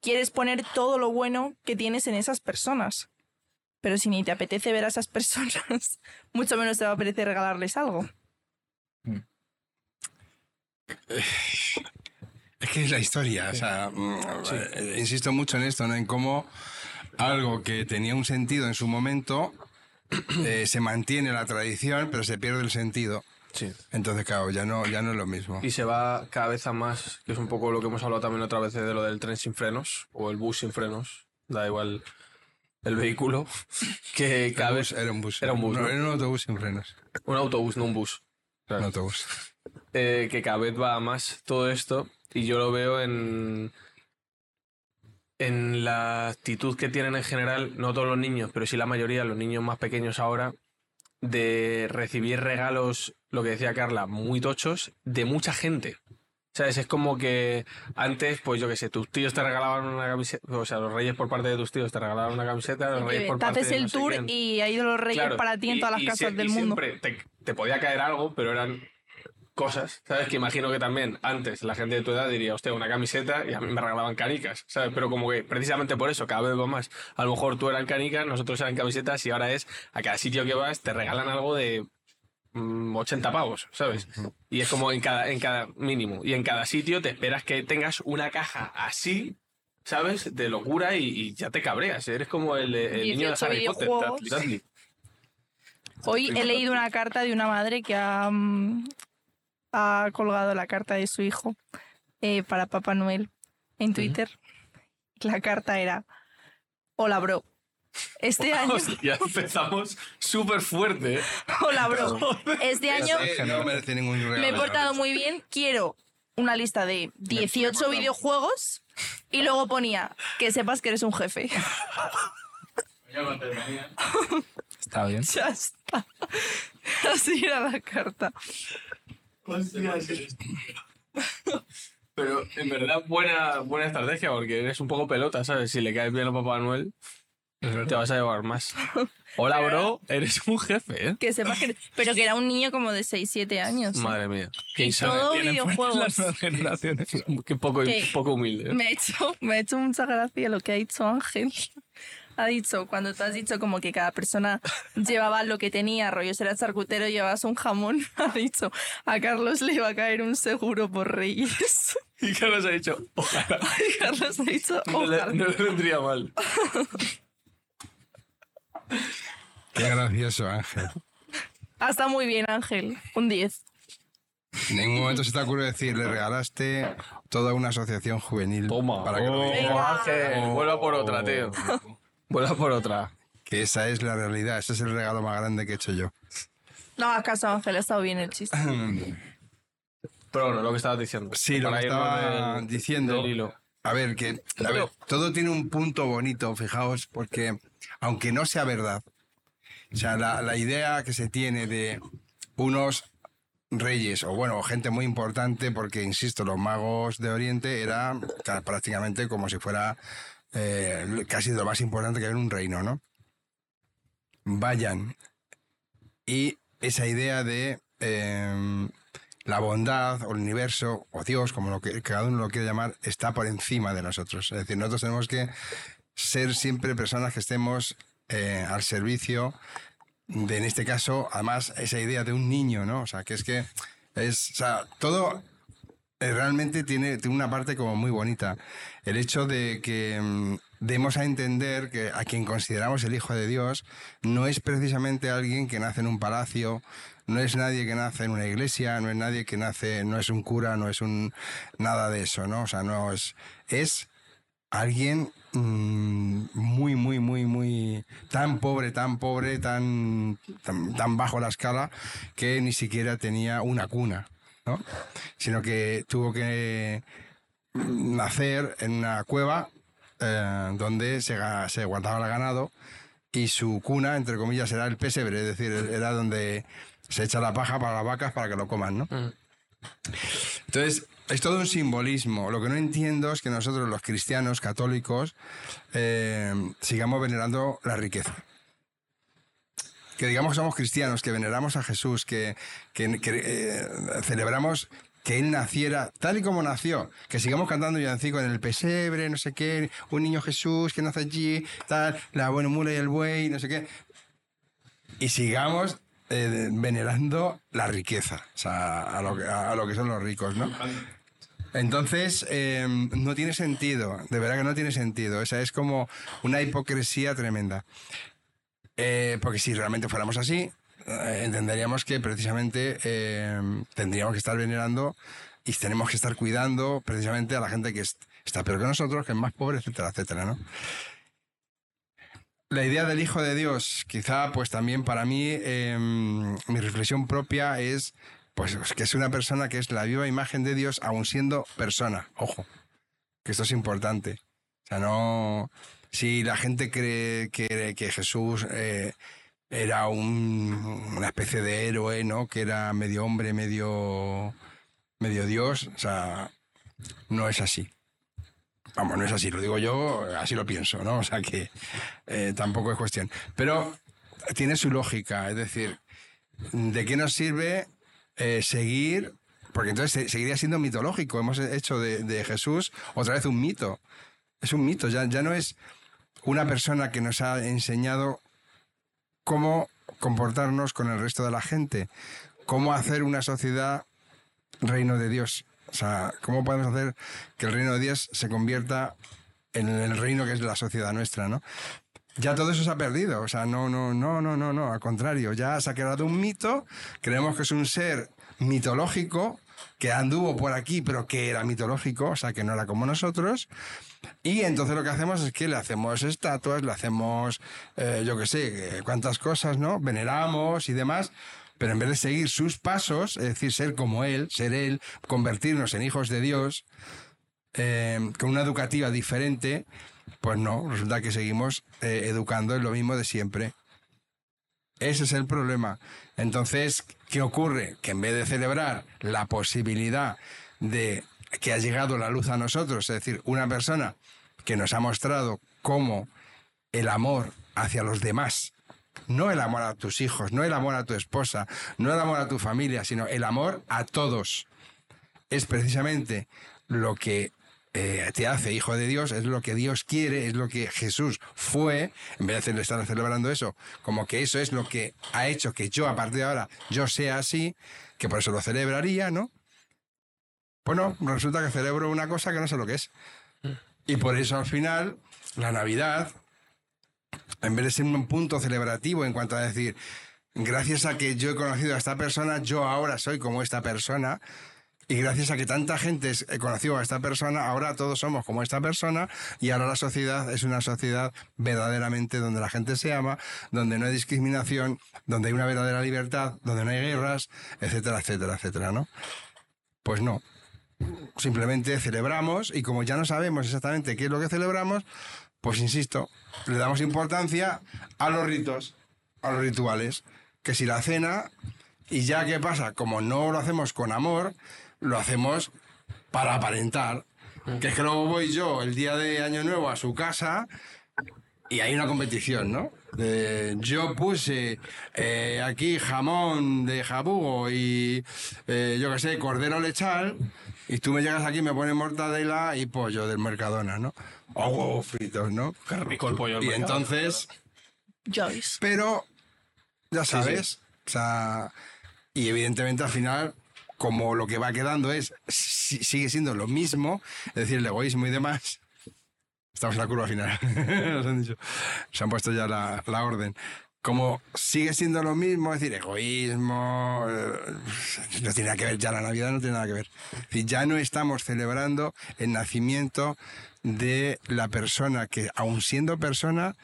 quieres poner todo lo bueno que tienes en esas personas. Pero si ni te apetece ver a esas personas, mucho menos te va a apetecer regalarles algo. Es que es la historia, o sea, mm, eh, insisto mucho en esto, ¿no? En cómo algo que tenía un sentido en su momento eh, se mantiene la tradición, pero se pierde el sentido. Sí. Entonces, claro, ya no, ya no es lo mismo. Y se va cada vez a más, que es un poco lo que hemos hablado también otra vez de lo del tren sin frenos o el bus sin frenos, da igual el vehículo, que cada vez... era un bus. era un bus, No, ¿no? era un autobús sin frenos. Un autobús, no un bus. Un autobús. eh, que cada vez va a más todo esto y yo lo veo en en la actitud que tienen en general, no todos los niños, pero sí la mayoría, los niños más pequeños ahora, de recibir regalos, lo que decía Carla, muy tochos, de mucha gente. ¿Sabes? Es como que antes, pues yo qué sé, tus tíos te regalaban una camiseta, o sea, los reyes por parte de tus tíos te regalaban una camiseta, los reyes por Te parte haces de el no tour quién. y ha ido los reyes Claro, para ti en y- todas las y casas sie- del y mundo. Siempre te, te podía caer algo, pero eran cosas, ¿sabes? Que imagino que también antes la gente de tu edad diría, hostia, una camiseta y a mí me regalaban canicas, ¿sabes? Pero como que precisamente por eso cada vez va más. A lo mejor tú eran canicas, nosotros eran camisetas y ahora es a cada sitio que vas te regalan algo de 80 pavos, ¿sabes? Y es como en cada, en cada mínimo. Y en cada sitio te esperas que tengas una caja así. ¿Sabes? De locura y, y ya te cabreas. Eres como el, el niño de 18 Harry Potter. Dudley. Hoy he leído una carta de una madre que ha, mm, ha colgado la carta de su hijo eh, para Papá Noel en Twitter. La carta era, hola bro, Este año... Ya empezamos súper fuerte. Hola, bro. Este año Ese no merece ningún regalo. me he portado muy bien. Quiero una lista de 18 videojuegos y luego ponía que sepas que eres un jefe. Yo. Está bien. Ya está. Así era la carta. Pero en verdad, buena, buena estrategia, porque eres un poco pelota, ¿sabes? Si le caes bien a Papá Noel, te vas a llevar más. Hola, bro, eres un jefe, ¿eh? Que sepas que Pero que era un niño como de 6, 7 años. Madre mía. Qué Y insano. todo Tienen videojuegos. las nuevas generaciones. Qué poco, ¿Qué? poco humilde. ¿eh? Me ha hecho, me ha hecho mucha gracia lo que ha dicho Ángel. Ha dicho, cuando tú has dicho como que cada persona llevaba lo que tenía, rollo, si eras charcutero llevabas un jamón, ha dicho, a Carlos le iba a caer un seguro por Reyes. Y Carlos ha dicho, ojalá. Y Carlos ha dicho, No le, ojalá. no le vendría mal. Qué gracioso, Ángel. Ah, está muy bien, Ángel. Un 10. En ningún momento se te ocurre decir, le regalaste toda una asociación juvenil Toma. para que lo Oh, viera. Ángel, vuelva por otra, tío. Vuelva por otra. Que esa es la realidad, ese es el regalo más grande que he hecho yo. No, acaso Ángel, ha estado bien el chiste. Pero bueno, lo que estabas diciendo. Sí, lo que estaba del- diciendo. del hilo. A ver, que a ver, todo tiene un punto bonito, fijaos, porque aunque no sea verdad, o sea, la, idea que se tiene de unos reyes, o bueno, gente muy importante, porque insisto, los magos de Oriente era ca- prácticamente como si fuera eh, casi lo más importante que era un reino, ¿no? Vayan. Y esa idea de eh, la bondad o el universo o Dios, como lo que cada uno lo quiere llamar, está por encima de nosotros. Es decir, nosotros tenemos que ser siempre personas que estemos eh, al servicio de, en este caso, además, esa idea de un niño, ¿no? O sea, que es que es, o sea, todo eh, realmente tiene, tiene una parte como muy bonita. El hecho de que mm, demos a entender que a quien consideramos el Hijo de Dios no es precisamente alguien que nace en un palacio, no es nadie que nace en una iglesia, no es nadie que nace, no es un cura, no es un nada de eso, ¿no? O sea, no es, es alguien mm, muy, muy, muy, muy tan pobre, tan pobre, tan, tan, tan bajo la escala que ni siquiera tenía una cuna, ¿no? Sino que tuvo que mm, nacer en una cueva eh, donde se, se guardaba el ganado y su cuna, entre comillas, era el pesebre, es decir, era donde se echa la paja para las vacas para que lo coman, ¿no? Entonces, es todo un simbolismo. Lo que no entiendo es que nosotros, los cristianos católicos, eh, sigamos venerando la riqueza. Que digamos que somos cristianos, que veneramos a Jesús, que, eh, celebramos que Él naciera tal y como nació, que sigamos cantando villancico en el pesebre, no sé qué, un niño Jesús que nace allí, tal, la buena mula y el buey, no sé qué. Y sigamos eh, venerando la riqueza, o sea, a lo, a lo que son los ricos, ¿no? Entonces, eh, no tiene sentido, de verdad que no tiene sentido. O sea, es como una hipocresía tremenda. Eh, porque si realmente fuéramos así, eh, entenderíamos que precisamente eh, tendríamos que estar venerando y tenemos que estar cuidando precisamente a la gente que es- está peor que nosotros, que es más pobre, etcétera, etcétera, ¿no? La idea del Hijo de Dios, quizá pues también para mí, eh, mi reflexión propia es pues que es una persona que es la viva imagen de Dios, aun siendo persona. Ojo, que esto es importante. O sea, no... Si la gente cree que, que Jesús eh, era un- una especie de héroe, ¿no? Que era medio hombre, medio, medio Dios, o sea, no es así. Vamos, no es así, lo digo yo, así lo pienso, ¿no? O sea que eh, tampoco es cuestión. Pero tiene su lógica, es decir, ¿de qué nos sirve eh, seguir? Porque entonces se- seguiría siendo mitológico. Hemos hecho de, de Jesús otra vez un mito. Es un mito, ya, ya no es una persona que nos ha enseñado cómo comportarnos con el resto de la gente, cómo hacer una sociedad reino de Dios. O sea, cómo podemos hacer que el reino de Dios se convierta en el reino que es la sociedad nuestra, ¿no? Ya todo eso se ha perdido, o sea, no, no, no, no, no, no, al contrario, ya se ha creado un mito, creemos que es un ser mitológico, que anduvo por aquí, pero que era mitológico, o sea, que no era como nosotros. Y entonces lo que hacemos es que le hacemos estatuas, le hacemos, eh, yo qué sé, cuántas cosas, ¿no? Veneramos y demás. Pero en vez de seguir sus pasos, es decir, ser como Él, ser Él, convertirnos en hijos de Dios, eh, con una educativa diferente, pues no, resulta que seguimos eh, educando en lo mismo de siempre. Ese es el problema. Entonces, ¿qué ocurre? Que en vez de celebrar la posibilidad de que ha llegado la luz a nosotros, es decir, una persona que nos ha mostrado cómo el amor hacia los demás, no el amor a tus hijos, no el amor a tu esposa, no el amor a tu familia, sino el amor a todos, es precisamente lo que eh, te hace hijo de Dios, es lo que Dios quiere, es lo que Jesús fue, en vez de estar celebrando eso, como que eso es lo que ha hecho que yo a partir de ahora yo sea así, que por eso lo celebraría, ¿no? Bueno, resulta que celebro una cosa que no sé lo que es. Y por eso al final, la Navidad, en vez de ser un punto celebrativo en cuanto a decir, gracias a que yo he conocido a esta persona, yo ahora soy como esta persona, y gracias a que tanta gente he conocido a esta persona, ahora todos somos como esta persona y ahora la sociedad es una sociedad verdaderamente donde la gente se ama, donde no hay discriminación, donde hay una verdadera libertad, donde no hay guerras, etcétera, etcétera, etcétera, ¿no? Pues no. Simplemente celebramos y como ya no sabemos exactamente qué es lo que celebramos, pues insisto, le damos importancia a los ritos, a los rituales. Que si la cena, y ya qué pasa, como no lo hacemos con amor, lo hacemos para aparentar. Que es que luego voy yo el día de Año Nuevo a su casa y hay una competición, ¿no? De, yo puse eh, aquí jamón de jabugo y eh, yo qué sé, cordero lechal y tú me llegas aquí y me pones mortadela y pollo del Mercadona, ¿no? O huevos fritos, ¿no? Qué rico el pollo del Y entonces, Joyce. pero ya sabes, o sea, y evidentemente al final, como lo que va quedando es, si- sigue siendo lo mismo, es decir, el egoísmo y demás. Estamos en la curva final. Se han puesto ya la, la orden. Como sigue siendo lo mismo, es decir, egoísmo, eh, no tiene nada que ver, ya la Navidad no tiene nada que ver. Ya no estamos celebrando el nacimiento de la persona que, aun siendo persona,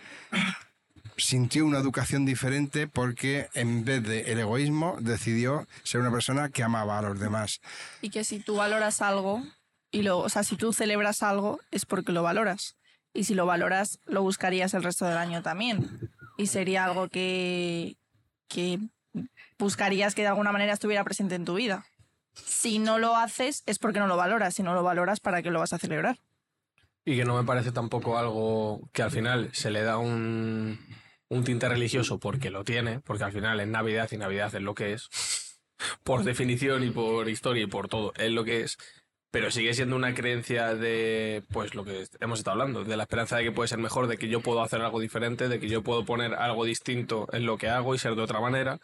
sintió una educación diferente porque en vez de el egoísmo decidió ser una persona que amaba a los demás. Y que si tú valoras algo, y lo, o sea, si tú celebras algo, es porque lo valoras. Y si lo valoras, lo buscarías el resto del año también. Y sería algo que, que buscarías que de alguna manera estuviera presente en tu vida. Si no lo haces, es porque no lo valoras. Si no lo valoras, ¿para qué lo vas a celebrar? Y que no me parece tampoco algo que al final se le da un, un tinte religioso porque lo tiene, porque al final es Navidad y Navidad es lo que es, por definición y por historia y por todo, es lo que es, pero sigue siendo una creencia de, pues lo que hemos estado hablando, de la esperanza de que puede ser mejor, de que yo puedo hacer algo diferente, de que yo puedo poner algo distinto en lo que hago y ser de otra manera.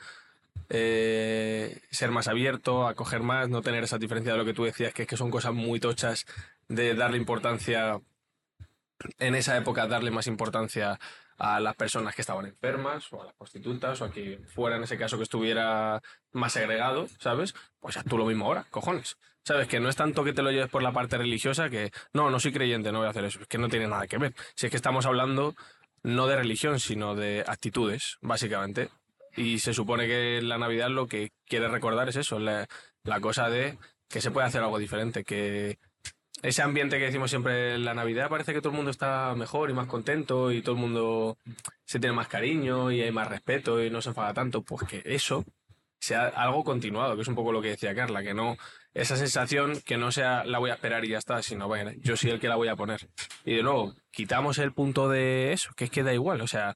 eh, ser más abierto, acoger más, no tener esa diferencia de lo que tú decías, que es que son cosas muy tochas de darle importancia en esa época darle más importancia a las personas que estaban enfermas o a las prostitutas o a quien fuera en ese caso que estuviera más segregado, ¿sabes? Pues haz tú lo mismo ahora, cojones. ¿Sabes? Que no es tanto que te lo lleves por la parte religiosa que no, no soy creyente, no voy a hacer eso. Es que no tiene nada que ver. Si es que estamos hablando no de religión, sino de actitudes, básicamente. Y se supone que la Navidad lo que quiere recordar es eso, la, la cosa de que se puede hacer algo diferente, que ese ambiente que decimos siempre en la Navidad parece que todo el mundo está mejor y más contento y todo el mundo se tiene más cariño y hay más respeto y no se enfada tanto, pues que eso sea algo continuado, que es un poco lo que decía Carla, que no esa sensación que no sea la voy a esperar y ya está, sino bueno, yo soy el que la voy a poner. Y de nuevo, quitamos el punto de eso, que es que da igual, o sea,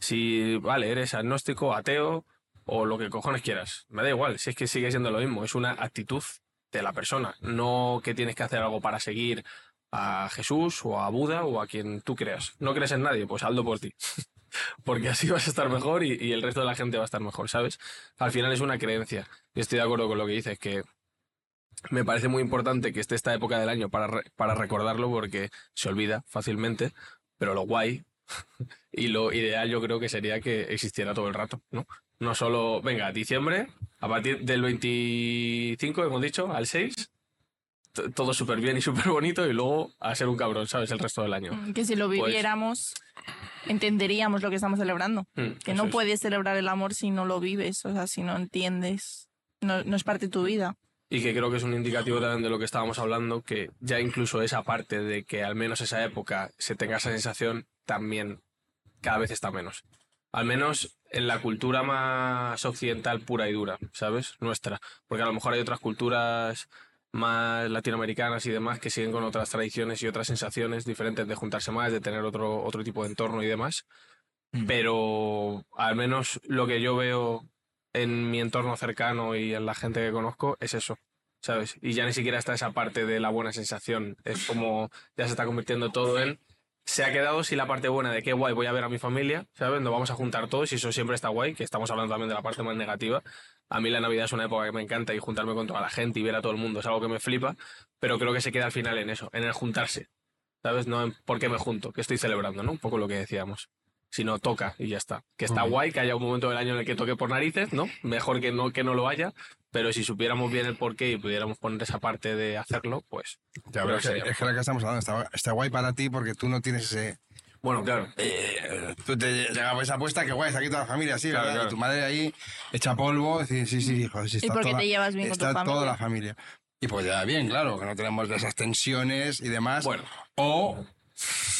si vale, eres agnóstico, ateo o lo que cojones quieras, me da igual, si es que sigue siendo lo mismo, es una actitud de la persona, no que tienes que hacer algo para seguir a Jesús o a Buda o a quien tú creas. No crees en nadie, pues hazlo por ti. Porque así vas a estar mejor y, el resto de la gente va a estar mejor, ¿sabes? Al final es una creencia. Y estoy de acuerdo con lo que dices, que me parece muy importante que esté esta época del año para, para recordarlo porque se olvida fácilmente, pero lo guay y lo ideal yo creo que sería que existiera todo el rato, ¿no? No solo, venga, diciembre, a partir del 25, hemos dicho, al 6, t- todo súper bien y súper bonito y luego a ser un cabrón, ¿sabes? El resto del año. Mm, Que si lo Pues- viviéramos, entenderíamos lo que estamos celebrando. Mm, Que no es. puedes celebrar el amor si no lo vives, o sea, si no entiendes. No, no es parte de tu vida. Y que creo que es un indicativo también de lo que estábamos hablando, que ya incluso esa parte de que al menos esa época se tenga esa sensación, también cada vez está menos. Al menos en la cultura más occidental pura y dura, ¿sabes? Nuestra. Porque a lo mejor hay otras culturas más latinoamericanas y demás que siguen con otras tradiciones y otras sensaciones diferentes de juntarse más, de tener otro, otro tipo de entorno y demás. Mm. Pero al menos lo que yo veo en mi entorno cercano y en la gente que conozco es eso, ¿sabes? Y ya ni siquiera está esa parte de la buena sensación. Es como ya se está convirtiendo todo en. Se ha quedado sin la parte buena de qué guay voy a ver a mi familia, ¿sabes? Nos vamos a juntar todos y eso siempre está guay, que estamos hablando también de la parte más negativa. A mí la Navidad es una época que me encanta y juntarme con toda la gente y ver a todo el mundo es algo que me flipa, pero creo que se queda al final en eso, en el juntarse, ¿sabes? No en por qué me junto, que estoy celebrando, ¿no? Un poco lo que decíamos sino toca y ya está. Que está Ujú. guay que haya un momento del año en el que toque por narices, ¿no? Mejor que no, que no lo haya, pero si supiéramos bien el porqué y pudiéramos poner esa parte de hacerlo, pues... Ya, pero que es, que, es que lo que estamos hablando está, está guay para ti porque tú no tienes ese. Bueno, claro. eh, tú te llegabas esa apuesta que guay, está aquí toda la familia, sí, Claro, claro. Y tu madre ahí echa polvo, decir, sí, sí, hijo, sí, está porque toda, te llevas bien con tu está familia. toda la familia. Y pues ya bien, claro, que no tenemos esas tensiones y demás. Bueno. O,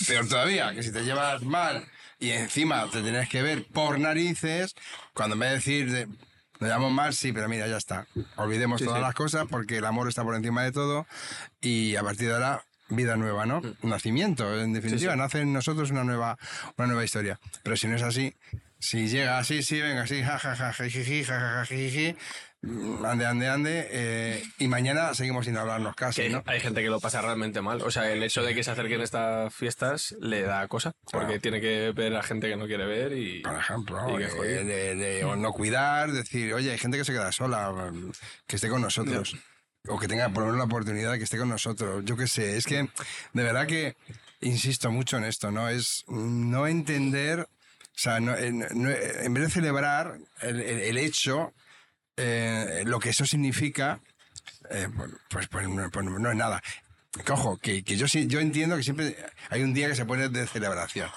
peor todavía, que si te llevas mal y encima te tienes que ver por narices, cuando en vez de decir, de, nos llevamos mal, sí, pero mira, ya está. Olvidemos Sí, todas sí. las cosas porque el amor está por encima de todo y a partir de ahora vida nueva, ¿no? Nacimiento, en definitiva, Mm. Sí, nace en nosotros una nueva, una nueva historia. Pero si no es así, si llega así, sí, venga, sí, ja, ja, ja, jijiji, ja, ja, ja, jijiji, mm, ande, ande, ande, eh, y mañana seguimos sin hablarnos casi, Que ¿no? hay gente que lo pasa realmente mal. O sea, el hecho de que se acerquen estas fiestas le da cosa, porque Claro. tiene que ver a gente que no quiere ver y... Por ejemplo, Y de, de- o no cuidar, decir, oye, hay gente que se queda sola, que esté con nosotros. O que tenga por lo menos la oportunidad de que esté con nosotros. Yo qué sé, es que de verdad que insisto mucho en esto, ¿no? Es no entender, o sea, no- en, no- en vez de celebrar el, el- el hecho, eh, lo que eso significa, eh, pues, pues no, pues no es nada. Que, ojo, que, que yo, yo entiendo que siempre hay un día que se pone de celebración.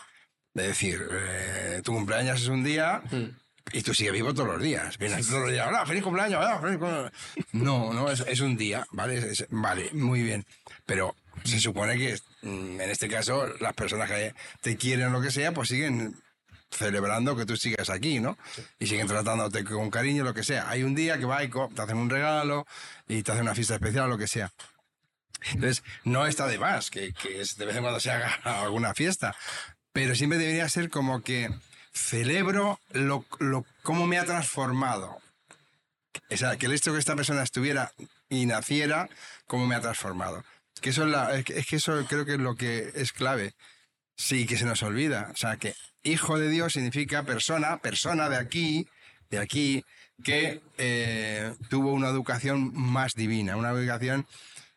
De decir, eh, tu cumpleaños es un día Mm. y tú sigues vivo todos los días. Vienes todos los días, hola, feliz cumpleaños, hola, feliz cumpleaños". No, no, es, es un día, ¿vale? Es- es- vale, muy bien. Pero se supone que mm, en este caso las personas que te quieren o lo que sea, pues siguen celebrando que tú sigas aquí, ¿no? Y siguen tratándote con cariño, lo que sea. Hay un día que va y te hacen un regalo y te hacen una fiesta especial lo que sea. Entonces, no está de más que, que de vez en cuando se haga alguna fiesta, pero siempre debería ser como que celebro lo, lo, cómo me ha transformado. O sea, que el hecho de que esta persona estuviera y naciera, cómo me ha transformado. Que eso es, la- es que eso creo que es lo que es clave. Sí, que se nos olvida. O sea, que hijo de Dios significa persona, persona de aquí, de aquí, que eh, tuvo una educación más divina, una educación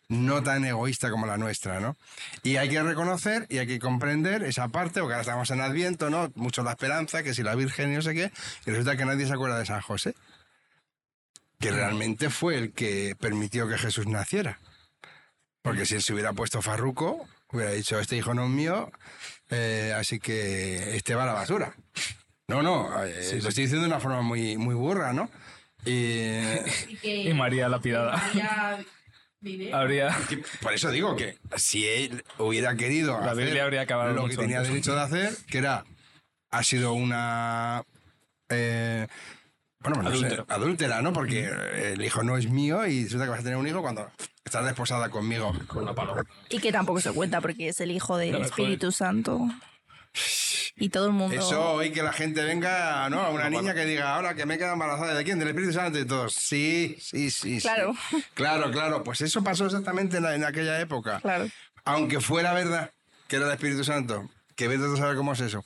no tan egoísta como la nuestra, ¿no? Y hay que reconocer y hay que comprender esa parte, porque ahora estamos en Adviento, ¿no? Mucho la esperanza, que si la Virgen y no sé qué, y resulta que nadie se acuerda de San José, que realmente fue el que permitió que Jesús naciera. Porque si él se hubiera puesto farruco, hubiera dicho, este hijo no es mío, eh, así que este va a la basura. No, no, eh, lo estoy diciendo de una forma muy, muy burra, ¿no? Y, Y María lapidada. Habría. Por eso digo que si él hubiera querido La hacer Biblia habría acabado lo que tenía antes. derecho de hacer, que era, ha sido una... eh, bueno, pues no sé, adúltera, ¿no? Porque el hijo no es mío y resulta que vas a tener un hijo cuando estás desposada conmigo. Con una paloma. Y que tampoco se cuenta porque es el hijo del Espíritu Santo. Y todo el mundo. Eso hoy que la gente venga, ¿no? A una niña que diga, ahora que me he quedado embarazada, ¿de quién? Del Espíritu Santo y todos. Sí, sí, sí. sí. Claro. Claro, claro. Pues eso pasó exactamente en, la- en aquella época. Claro. aunque fuera verdad que era el Espíritu Santo, que vete a saber cómo es eso,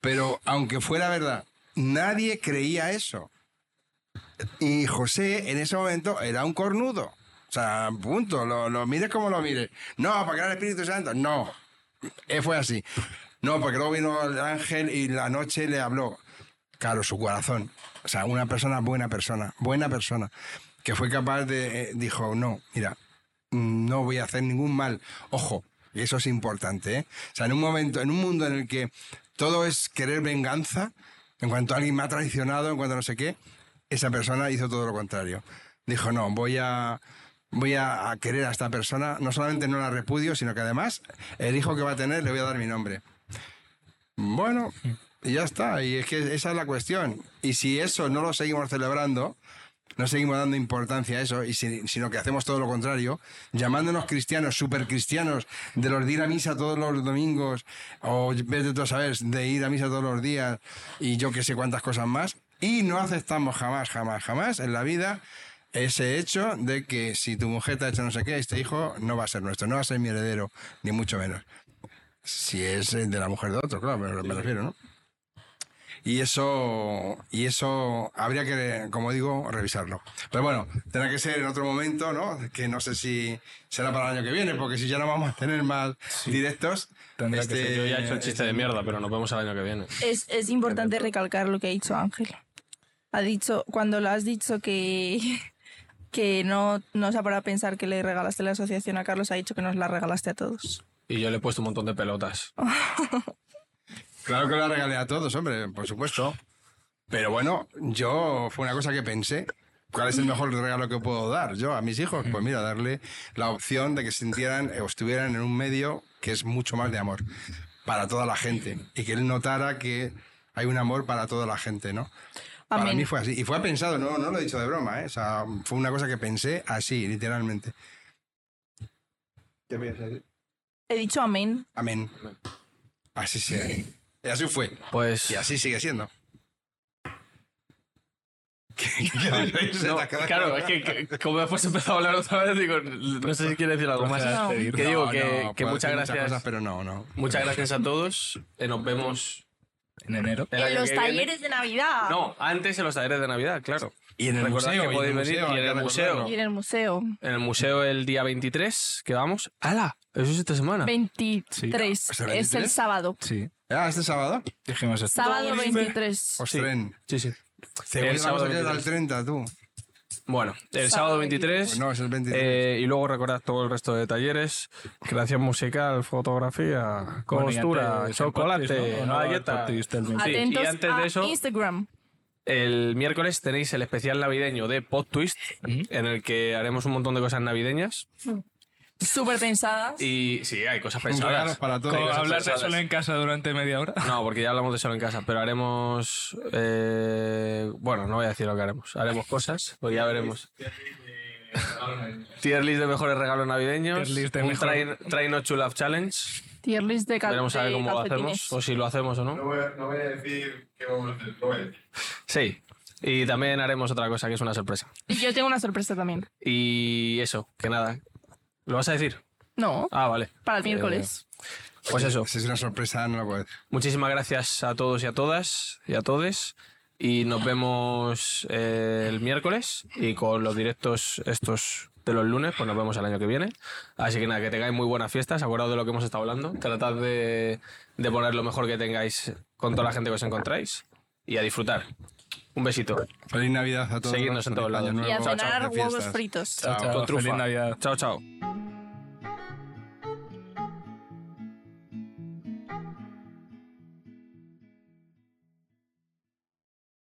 pero aunque fuera verdad, nadie creía eso. Y José en ese momento era un cornudo. O sea, punto, lo, lo mires como lo mires. No, porque era el Espíritu Santo. No, Eh, fue así. No, porque luego vino el ángel y la noche le habló. Claro, su corazón. O sea, una persona buena persona, buena persona, que fue capaz de, eh, dijo, no, mira, no voy a hacer ningún mal. Ojo, y eso es importante, ¿eh? O sea, en un momento, en un mundo en el que todo es querer venganza, en cuanto alguien me ha traicionado, en cuanto no sé qué, esa persona hizo todo lo contrario. Dijo, no, voy a, voy a, querer a esta persona, no solamente no la repudio, sino que además el hijo que va a tener le voy a dar mi nombre. Bueno, y ya está, y es que esa es la cuestión. Y si eso no lo seguimos celebrando, no seguimos dando importancia a eso, y si- sino que hacemos todo lo contrario, llamándonos cristianos, supercristianos, de los de ir a misa todos los domingos, o vete tú a de ir a misa todos los días, y yo que sé cuántas cosas más, y no aceptamos jamás, jamás, jamás en la vida ese hecho de que si tu mujer te ha hecho no sé qué, este hijo no va a ser nuestro, no va a ser mi heredero, ni mucho menos. Si es eh, de la mujer de otro, claro, me, me refiero, ¿no? Y eso, y eso habría que, como digo, revisarlo. Pero bueno, tendrá que ser en otro momento, ¿no? Que no sé si será para el año que viene, porque si ya no vamos a tener más directos. Tendrá que ser. Yo ya he hecho el chiste de mierda, pero nos vemos el año que viene. Es, es importante recalcar lo que ha dicho Ángel. Ha dicho, cuando lo has dicho que, que no, no se ha parado a pensar que le regalaste la asociación a Carlos, ha dicho que nos la regalaste a todos. Y yo le he puesto un montón de pelotas. Claro que lo regalé a todos, hombre, por supuesto. Pero bueno, yo fue una cosa que pensé. ¿Cuál es el mejor regalo que puedo dar yo a mis hijos? Pues mira, darle la opción de que sintieran o estuvieran en un medio que es mucho más de amor para toda la gente y que él notara que hay un amor para toda la gente, ¿no? Para Amén. mí fue así. Y fue pensado, no, no lo he dicho de broma, ¿eh? O sea, fue una cosa que pensé así, literalmente. ¿Qué decir? He dicho amén. Amén. Así sea. Y así fue. Pues. Y así sigue siendo. ¿Qué- qué- qué- se No, te ha quedado- claro, es que, que como después he empezado a hablar otra vez, digo, no sé si quiere decir algo más. No. Que digo No, que, no, que puedo muchas gracias. cosas, pero no, no. Muchas gracias a todos. Eh, nos vemos En enero. el En los que viene. talleres de Navidad. No, antes en los talleres de Navidad, claro. Y en el Recordad museo, que y en podéis el venir museo, y en el museo. Y en el museo. En el museo el día 23, que vamos. ¡Hala! Eso es esta semana. 23. ¿Es el Es el 23? sábado. Sí. Ah, este sábado. Dijimos esto. Sábado 23. Ostren. Sí, sí. Según El la sábado cosa que era 23. el 30, tú. Bueno, el Sábado sábado 23. Pues no, es el 23. eh, y luego recordad todo el resto de talleres: creación musical, fotografía, costura, chocolate, ¿no? Sí, Atentos y antes a de eso, Instagram. el miércoles tenéis el especial navideño de Pod Twist, en el que haremos un montón de cosas navideñas. Súper pensadas. Y sí, hay cosas pensadas. para todos. ¿Cómo cosas hablar de pensadas. solo en casa durante media hora? No, porque ya hablamos de solo en casa, pero haremos. eh, bueno, no voy a decir lo que haremos. Haremos cosas, pues ya veremos. Tier list de mejores regalos navideños. Tier list de un mejor- try, try not to love challenge. Tier list de, cal Veremos a ver de cómo lo calcetines. hacemos, o si lo hacemos o No no. voy, a, no voy a decir qué vamos a hacer. Lo voy a decir. Sí. Y también haremos otra cosa que es una sorpresa. Y yo tengo una sorpresa también. Y eso, que nada. ¿Lo vas a decir? No, Ah, vale. para el miércoles. Pues eso. Si es una sorpresa, no lo puedo decir. Muchísimas gracias a todos y a todas y a todes. Y nos vemos eh, el miércoles. Y con los directos estos de los lunes, pues nos vemos el año que viene. Así que nada, que tengáis muy buenas fiestas. Acordaos de lo que hemos estado hablando. Tratad de, de poner lo mejor que tengáis con toda la gente que os encontráis. Y a disfrutar. Un besito. Feliz Navidad a todos. Seguidnos en todos lados. Y a cenar huevos fritos. Chao, Con chao. trufa. Feliz Navidad. Chao, chao.